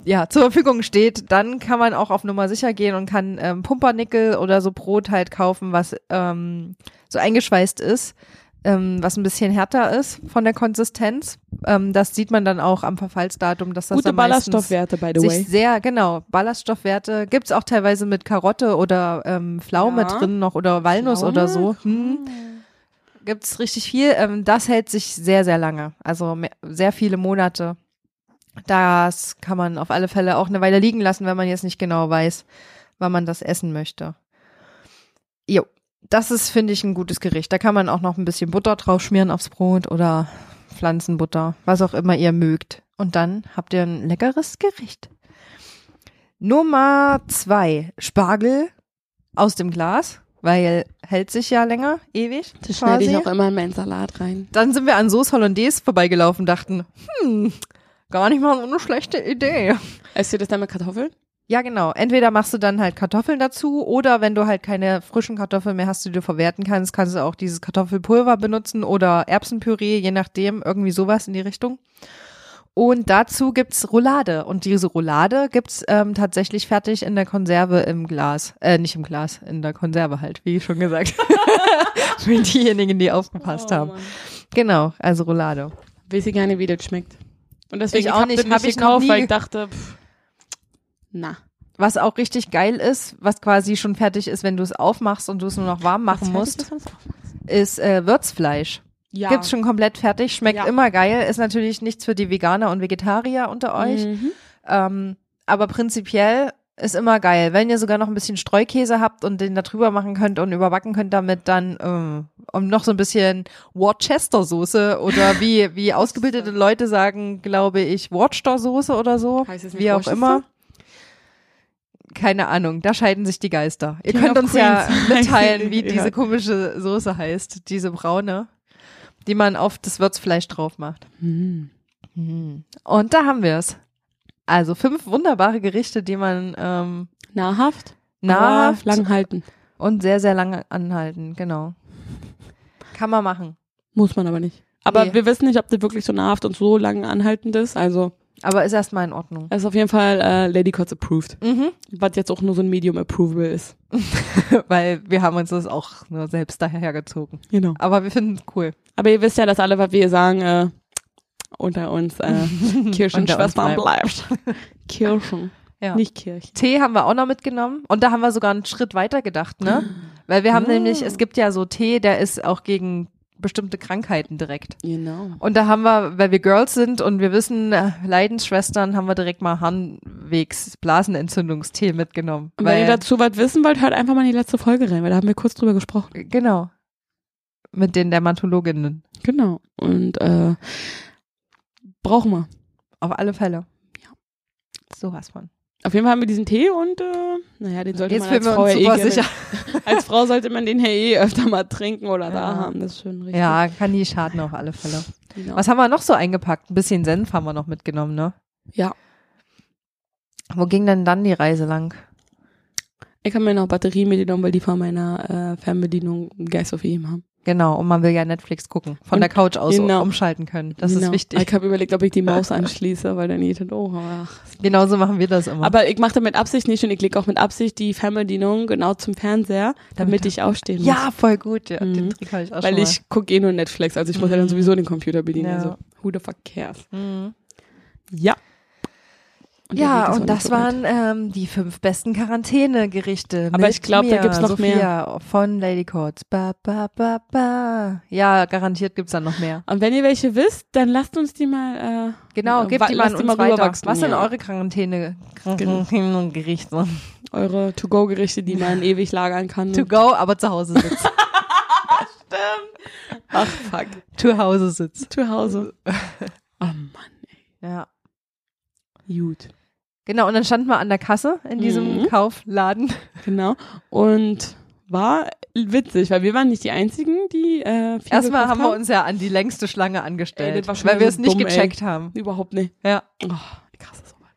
S2: ja, zur Verfügung steht, dann kann man auch auf Nummer sicher gehen und kann ähm, Pumpernickel oder so Brot halt kaufen, was ähm, so eingeschweißt ist, ähm, was ein bisschen härter ist von der Konsistenz. Ähm, das sieht man dann auch am Verfallsdatum, dass das
S3: Gute Ballaststoffwerte, by the way.
S2: sich sehr, genau, Ballaststoffwerte gibt's auch teilweise mit Karotte oder ähm, Pflaume
S3: Ja.
S2: drin noch oder Walnuss
S3: Pflaume?
S2: oder so. Hm. Gibt's richtig viel. Ähm, das hält sich sehr, sehr lange. Also mehr, sehr viele Monate. Das kann man auf alle Fälle auch eine Weile liegen lassen, wenn man jetzt nicht genau weiß, wann man das essen möchte. Jo, das ist, finde ich, ein gutes Gericht. Da kann man auch noch ein bisschen Butter drauf schmieren aufs Brot oder Pflanzenbutter, was auch immer ihr mögt. Und dann habt ihr ein leckeres Gericht. Nummer zwei, Spargel aus dem Glas, weil hält sich ja länger, ewig.
S3: Das schneide ich auch immer in meinen Salat rein.
S2: Dann sind wir an Sauce Hollandaise vorbeigelaufen, dachten, hm, gar nicht mal so eine schlechte Idee.
S3: Esst ihr das dann mit Kartoffeln?
S2: Ja, genau. Entweder machst du dann halt Kartoffeln dazu oder wenn du halt keine frischen Kartoffeln mehr hast, die du verwerten kannst, kannst du auch dieses Kartoffelpulver benutzen oder Erbsenpüree, je nachdem, irgendwie sowas in die Richtung. Und dazu gibt's Roulade. Und diese Roulade gibt's ähm, tatsächlich fertig in der Konserve im Glas. Äh, nicht im Glas, in der Konserve halt, wie schon gesagt. Für diejenigen, die aufgepasst
S3: Oh,
S2: haben. Genau, also Roulade.
S3: Weiß ich gerne, wie das schmeckt. Und deswegen
S2: Ich auch
S3: hab
S2: nicht,
S3: das
S2: hab
S3: nicht
S2: ich
S3: gekauft, weil ich dachte, pff, na.
S2: Was auch richtig geil ist, was quasi schon fertig ist, wenn du es aufmachst und du es nur noch warm machen musst, ist äh, Würzfleisch.
S3: Ja.
S2: Gibt's schon komplett fertig, schmeckt
S3: Ja.
S2: immer geil, ist natürlich nichts für die Veganer und Vegetarier unter euch.
S3: Mhm.
S2: Ähm, aber prinzipiell ist immer geil. Wenn ihr sogar noch ein bisschen Streukäse habt und den da drüber machen könnt und überbacken könnt damit, dann äh, um noch so ein bisschen Worcester-Soße oder wie, wie ausgebildete Leute sagen, glaube ich, Worcester-Soße oder so.
S3: Heißt es nicht
S2: wie auch immer. Keine Ahnung, da scheiden sich die Geister. Ihr
S3: King
S2: könnt uns ja
S3: Queens.
S2: mitteilen, wie
S3: Ja.
S2: diese komische Soße heißt, diese braune, die man auf das Würzfleisch drauf macht.
S3: Mhm.
S2: Und da haben wir es. Also fünf wunderbare Gerichte, die man ähm,
S3: Nahrhaft,
S2: nahrhaft
S3: lang halten.
S2: und sehr, sehr lange anhalten. Genau. Kann man machen.
S3: Muss man aber nicht. Aber
S2: Nee.
S3: wir wissen nicht, ob das wirklich so nahrhaft und so lang anhaltend ist. Also,
S2: Aber ist erstmal in Ordnung.
S3: es ist auf jeden Fall äh, Lady Kotz approved.
S2: Mhm.
S3: Was jetzt auch nur so ein Medium Approval ist.
S2: Weil wir haben uns das auch nur selbst dahergezogen.
S3: Genau.
S2: Aber wir finden es cool.
S3: Aber ihr wisst ja, dass alle, was wir sagen, äh, unter uns äh, Kirchenschwestern
S2: bleibt.
S3: bleibt. Kirchen,
S2: Ja.
S3: nicht Kirchen.
S2: Tee haben wir auch noch mitgenommen. Und da haben wir sogar einen Schritt weiter gedacht, ne? Weil wir haben
S3: Ah.
S2: nämlich, es gibt ja so Tee, der ist auch gegen bestimmte Krankheiten direkt.
S3: Genau.
S2: Und da haben wir, weil wir Girls sind und wir wissen, äh, Leidensschwestern, haben wir direkt mal Harnwegs Blasenentzündungstee mitgenommen.
S3: Und wenn ihr dazu was wissen wollt, hört einfach mal in die letzte Folge rein, weil da haben wir kurz drüber gesprochen.
S2: genau. Mit den Dermatologinnen.
S3: Genau. Und äh, brauchen wir.
S2: Auf alle Fälle.
S3: Ja.
S2: Sowas von.
S3: Auf jeden Fall haben wir diesen Tee und äh, naja, den sollte
S2: Jetzt
S3: man als Frau eh gerne-
S2: sicher.
S3: Als Frau sollte man den ja eh öfter mal trinken oder da
S2: Ja.
S3: haben. Das ist schon richtig.
S2: Ja, kann die schaden auf alle Fälle.
S3: Genau.
S2: Was haben wir noch so eingepackt? Ein bisschen Senf haben wir noch mitgenommen, ne?
S3: Ja.
S2: Wo ging denn dann die Reise lang?
S3: Ich habe mir noch Batterie mitgenommen, weil die von meiner äh, Fernbedienung Geist auf ihm haben.
S2: Genau, und man will ja Netflix gucken. Von
S3: Und-
S2: der Couch aus
S3: genau.
S2: umschalten können. Das
S3: Genau.
S2: ist wichtig.
S3: Ich habe überlegt, ob ich die Maus anschließe, weil dann geht oh, ach.
S2: Genauso machen wir das immer.
S3: Aber ich mache das mit Absicht nicht und ich lege auch mit Absicht die Fernbedienung genau zum Fernseher, damit,
S2: Damit-
S3: ich aufstehen muss.
S2: ja, voll gut. Ja,
S3: Mhm.
S2: Den Trick habe ich auch
S3: Weil ich gucke eh nur Netflix, also ich muss ja dann
S2: Mhm.
S3: sowieso den Computer bedienen.
S2: Ja.
S3: Also, who the fuck cares?
S2: Mhm.
S3: Ja. Und
S2: Ja, und das waren ähm, die fünf besten Quarantänegerichte.
S3: Aber ich glaub, da gibt's noch
S2: Sophia von Lady Courts. Ba, ba, ba, ba. Ja, garantiert gibt's dann noch mehr.
S3: Und wenn ihr welche wisst, dann lasst uns die mal. Äh,
S2: Genau, gebt die mal an uns weiter.
S3: rüberwachsen,
S2: Was sind
S3: ja.
S2: eure Quarantäne Quarantänegerichte?
S3: eure To-Go-Gerichte, die man ewig lagern kann?
S2: To go, aber zu Hause sitzt.
S3: Ach, fuck.
S2: zu Hause sitzt.
S3: Zu Hause. Oh Mann,
S2: Ja.
S3: Ey. Gut.
S2: Genau, und dann standen wir an der Kasse in diesem
S3: Mhm.
S2: Kaufladen.
S3: Genau. Und war witzig, weil wir waren nicht die einzigen, die äh, viel
S2: Erstmal haben wir uns ja an die längste Schlange
S3: Ey,
S2: angestellt,
S3: schon
S2: weil wir
S3: so
S2: es nicht
S3: dumm,
S2: gecheckt haben.
S3: Überhaupt nicht.
S2: Ja.
S3: Oh, ich hasse sowas.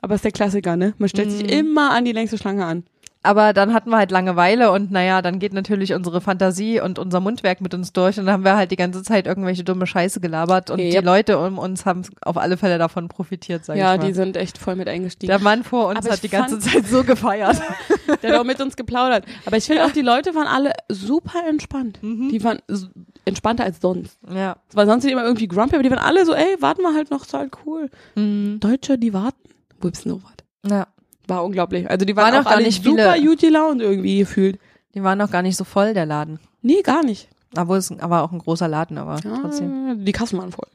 S3: Aber es ist der Klassiker, ne? Man stellt sich
S2: Mhm.
S3: immer an die längste Schlange an.
S2: Aber dann hatten wir halt Langeweile und naja, dann geht natürlich unsere Fantasie und unser Mundwerk mit uns durch und dann haben wir halt die ganze Zeit irgendwelche dumme Scheiße gelabert und
S3: Yep.
S2: die Leute um uns haben auf alle Fälle davon profitiert, sag
S3: Ja,
S2: ich mal.
S3: die sind echt voll mit eingestiegen.
S2: Der Mann vor uns
S3: Aber
S2: hat die ganze Zeit so gefeiert.
S3: Der hat auch mit uns geplaudert. Aber ich finde auch, die Leute waren alle super entspannt.
S2: Mhm.
S3: Die waren entspannter als sonst.
S2: ja.
S3: Weil sonst sind immer irgendwie grumpy, aber die waren alle so, ey, warten wir halt noch, ist halt cool.
S2: Mhm.
S3: Deutsche, die warten. Wo gibt's noch was?
S2: ja.
S3: War unglaublich. Also die waren,
S2: Waren
S3: auch
S2: auch gar nicht
S3: super
S2: viele-
S3: gut gelaunt irgendwie gefühlt.
S2: Die waren noch gar nicht so voll, der Laden.
S3: Nee, gar nicht.
S2: Obwohl es aber auch ein großer Laden, aber trotzdem.
S3: Ja, die Kassen waren voll.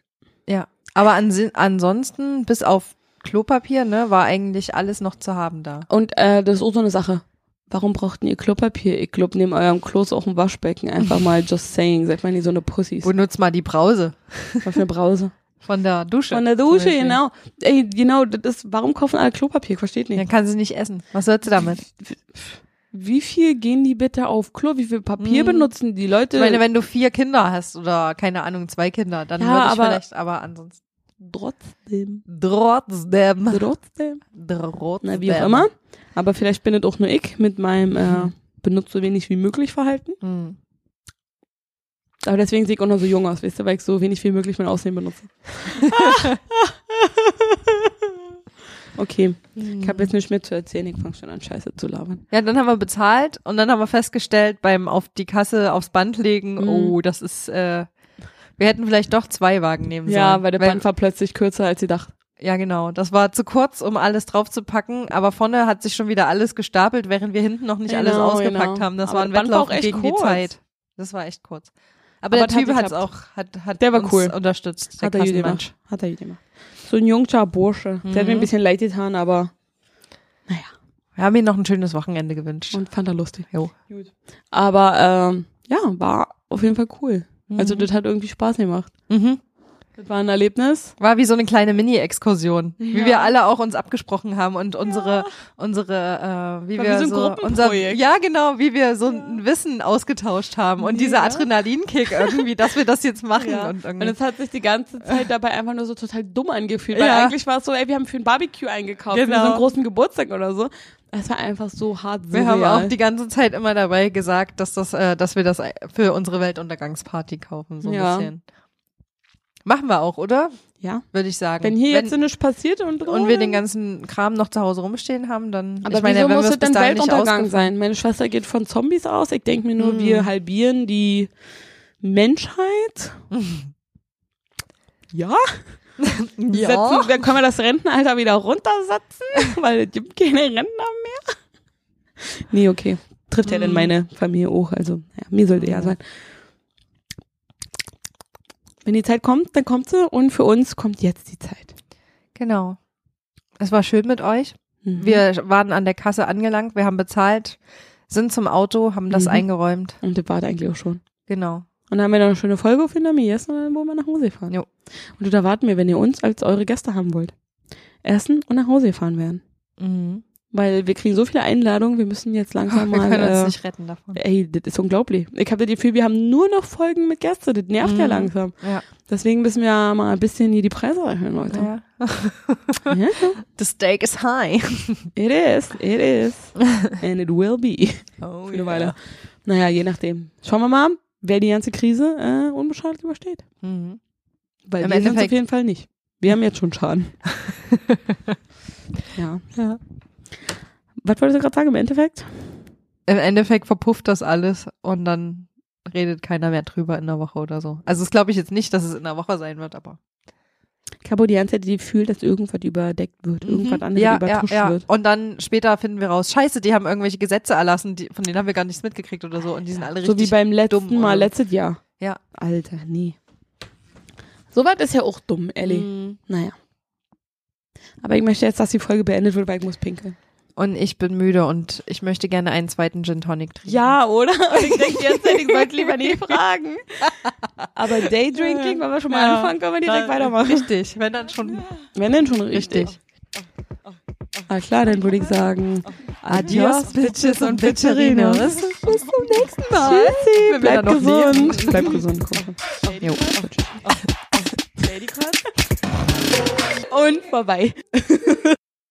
S2: Ja. Aber ansi- ansonsten, bis auf Klopapier, ne, war eigentlich alles noch zu haben da.
S3: Und äh, das ist auch so eine Sache. Warum brauchten ihr Klopapier? Ich glaube, neben eurem Klo ist auch ein Waschbecken. Einfach mal just saying. Seid mal nicht so eine Pussys.
S2: Benutzt mal die Brause
S3: Was für eine Brause.
S2: Von der Dusche.
S3: Von der Dusche, genau. Ey, genau, das ist, warum kaufen alle Klopapier? Versteht nicht.
S2: Dann kann sie nicht essen. Was sollst du damit?
S3: Wie viel gehen die bitte auf Klo? Wie viel Papier
S2: Mhm.
S3: benutzen die Leute?
S2: Ich meine, wenn du vier Kinder hast oder keine Ahnung, zwei Kinder, dann
S3: Ja,
S2: würde ich
S3: aber-
S2: vielleicht, aber ansonsten.
S3: trotzdem.
S2: Trotzdem.
S3: Trotzdem.
S2: Trotzdem.
S3: Na, wie auch immer. Aber vielleicht bin es auch nur ich mit meinem äh, benutzt so wenig wie möglich Verhalten.
S2: Hm.
S3: Aber deswegen sehe ich auch noch so jung aus, weißt du, weil ich so wenig wie möglich mein Aussehen benutze. okay, ich habe jetzt nicht mehr zu erzählen, ich fange schon an Scheiße zu labern.
S2: Ja, dann haben wir bezahlt und dann haben wir festgestellt beim auf die Kasse aufs Band legen,
S3: Mhm.
S2: oh, das ist, äh, wir hätten vielleicht doch zwei Wagen nehmen
S3: Ja,
S2: sollen.
S3: weil der Band war plötzlich kürzer als sie dachte.
S2: Ja, genau. Das war zu kurz, um alles draufzupacken, aber vorne hat sich schon wieder alles gestapelt, während wir hinten noch nicht alles
S3: Genau,
S2: ausgepackt
S3: genau.
S2: haben. Das
S3: Aber
S2: war ein
S3: war
S2: Wettlauf
S3: echt
S2: gegen die
S3: kurz.
S2: Zeit. Das war echt kurz. Aber,
S3: Aber
S2: der Typ hat es
S3: geklappt.
S2: auch, hat, hat
S3: Der war
S2: uns
S3: cool.
S2: unterstützt. Der
S3: Hat er gut gemacht. Hat er gut gemacht. So ein junger Bursche. Der hat mir ein
S2: Mhm.
S3: bisschen leid getan, aber
S2: Wir haben ihm noch ein schönes Wochenende gewünscht.
S3: und fand er lustig.
S2: Jo.
S3: Gut. Aber ähm, ja, war auf jeden Fall cool. Also
S2: Mhm.
S3: das hat irgendwie Spaß gemacht.
S2: Mhm.
S3: Das war ein Erlebnis.
S2: War wie so eine kleine Mini-Exkursion, wie
S3: Ja.
S2: wir alle auch uns abgesprochen haben und unsere, unsere, äh, wie
S3: War
S2: wir
S3: wie so ein
S2: so, unser, ja genau, wie wir so ein Wissen ausgetauscht haben und dieser
S3: Ja.
S2: Adrenalinkick irgendwie, dass wir das jetzt machen
S3: Ja.
S2: und
S3: Und
S2: irgendwie.
S3: es hat sich die ganze Zeit dabei einfach nur so total dumm angefühlt. Weil
S2: Ja.
S3: eigentlich war es so, ey, wir haben für ein Barbecue eingekauft, für so
S2: Genau.
S3: einen großen Geburtstag oder so. Es war einfach so hart
S2: Wir haben
S3: surreal.
S2: auch die ganze Zeit immer dabei gesagt, dass das, äh, dass wir das für unsere Weltuntergangsparty kaufen, so ein
S3: Ja.
S2: bisschen. Machen wir auch, oder?
S3: Ja.
S2: Würde ich sagen.
S3: Wenn hier jetzt so nichts passiert und,
S2: und wir den ganzen Kram noch zu Hause rumstehen haben, dann.
S3: Aber
S2: ich meine,
S3: wieso
S2: wenn
S3: muss
S2: wir
S3: es
S2: nicht
S3: Weltuntergang sein? Meine Schwester geht von Zombies aus. Ich denke mir nur,
S2: Mhm.
S3: wir halbieren die Menschheit. ja. Setzen, dann können wir das Rentenalter wieder runtersetzen, weil es gibt keine Rentner mehr. Nee, okay. Trifft ja dann
S2: Mhm.
S3: meine Familie auch. Also, ja, mir sollte ja
S2: Mhm.
S3: sein. Wenn die Zeit kommt, dann kommt sie und für uns kommt jetzt die Zeit.
S2: Genau. Es war schön mit euch.
S3: Mhm.
S2: Wir waren an der Kasse angelangt, wir haben bezahlt, sind zum Auto, haben das
S3: Mhm.
S2: eingeräumt.
S3: und das war eigentlich auch schon.
S2: Genau.
S3: Und dann haben wir noch eine schöne Folge auf gegessen und dann wollen wir nach Hause fahren.
S2: Jo.
S3: Und da warten wir, wenn ihr uns als eure Gäste haben wollt. Essen und nach Hause fahren werden.
S2: Mhm.
S3: Weil wir kriegen so viele Einladungen, wir müssen jetzt langsam
S2: wir
S3: mal.
S2: können uns
S3: äh,
S2: nicht retten davon.
S3: Ey, das ist unglaublich. Ich habe das Gefühl, wir haben nur noch Folgen mit Gästen. Das nervt ja
S2: Mhm.
S3: langsam.
S2: Ja.
S3: Deswegen müssen wir mal ein bisschen hier die Preise erhöhen, Leute.
S2: ja.
S3: Ja.
S2: The stake is high.
S3: It is, it is. And it will be.
S2: Oh,
S3: Für eine Weile. Naja, je nachdem. Schauen wir mal, wer die ganze Krise äh, unbeschadet übersteht.
S2: Mhm.
S3: Weil
S2: Im
S3: wir sind
S2: Endeffekt-
S3: auf jeden Fall nicht. Wir haben jetzt schon Schaden. ja.
S2: Ja.
S3: Was wolltest du gerade sagen im Endeffekt?
S2: Im Endeffekt verpufft das alles und dann redet keiner mehr drüber in der Woche oder so. Also das glaube ich jetzt nicht, dass es in der Woche sein wird, aber
S3: Cabo die ganze Zeit die Gefühl, dass irgendwas überdeckt wird, irgendwas anderes
S2: Mhm. ja, ja,
S3: übertuscht
S2: ja.
S3: wird.
S2: Und dann später finden wir raus, scheiße, die haben irgendwelche Gesetze erlassen, die, von denen haben wir gar nichts mitgekriegt oder so und die sind alle
S3: So
S2: richtig
S3: wie beim letzten Mal, letztes Jahr.
S2: Ja.
S3: Alter, nee. Sowas ist ja auch dumm, Ellie.
S2: Mhm.
S3: Naja. Aber ich möchte jetzt, dass die Folge beendet wird, weil ich muss pinkeln.
S2: Und ich bin müde und ich möchte gerne einen zweiten Gin Tonic trinken.
S3: Ja, oder? Und ich denke die ganze Zeit, ich sollte lieber nie fragen. Aber Daydrinking, wenn wir schon mal
S2: Ja.
S3: anfangen, können wir direkt
S2: Na,
S3: weitermachen.
S2: Richtig, wenn dann schon
S3: Wenn denn schon richtig.
S2: richtig.
S3: Ah klar, dann würde ich sagen,
S2: Adios, Bitches und Bitcherinos.
S3: Bis zum nächsten Mal. Tschüssi, bleib
S2: dann noch
S3: gesund. Bleib gesund, Kuchen.
S2: Jo.
S3: Und vorbei.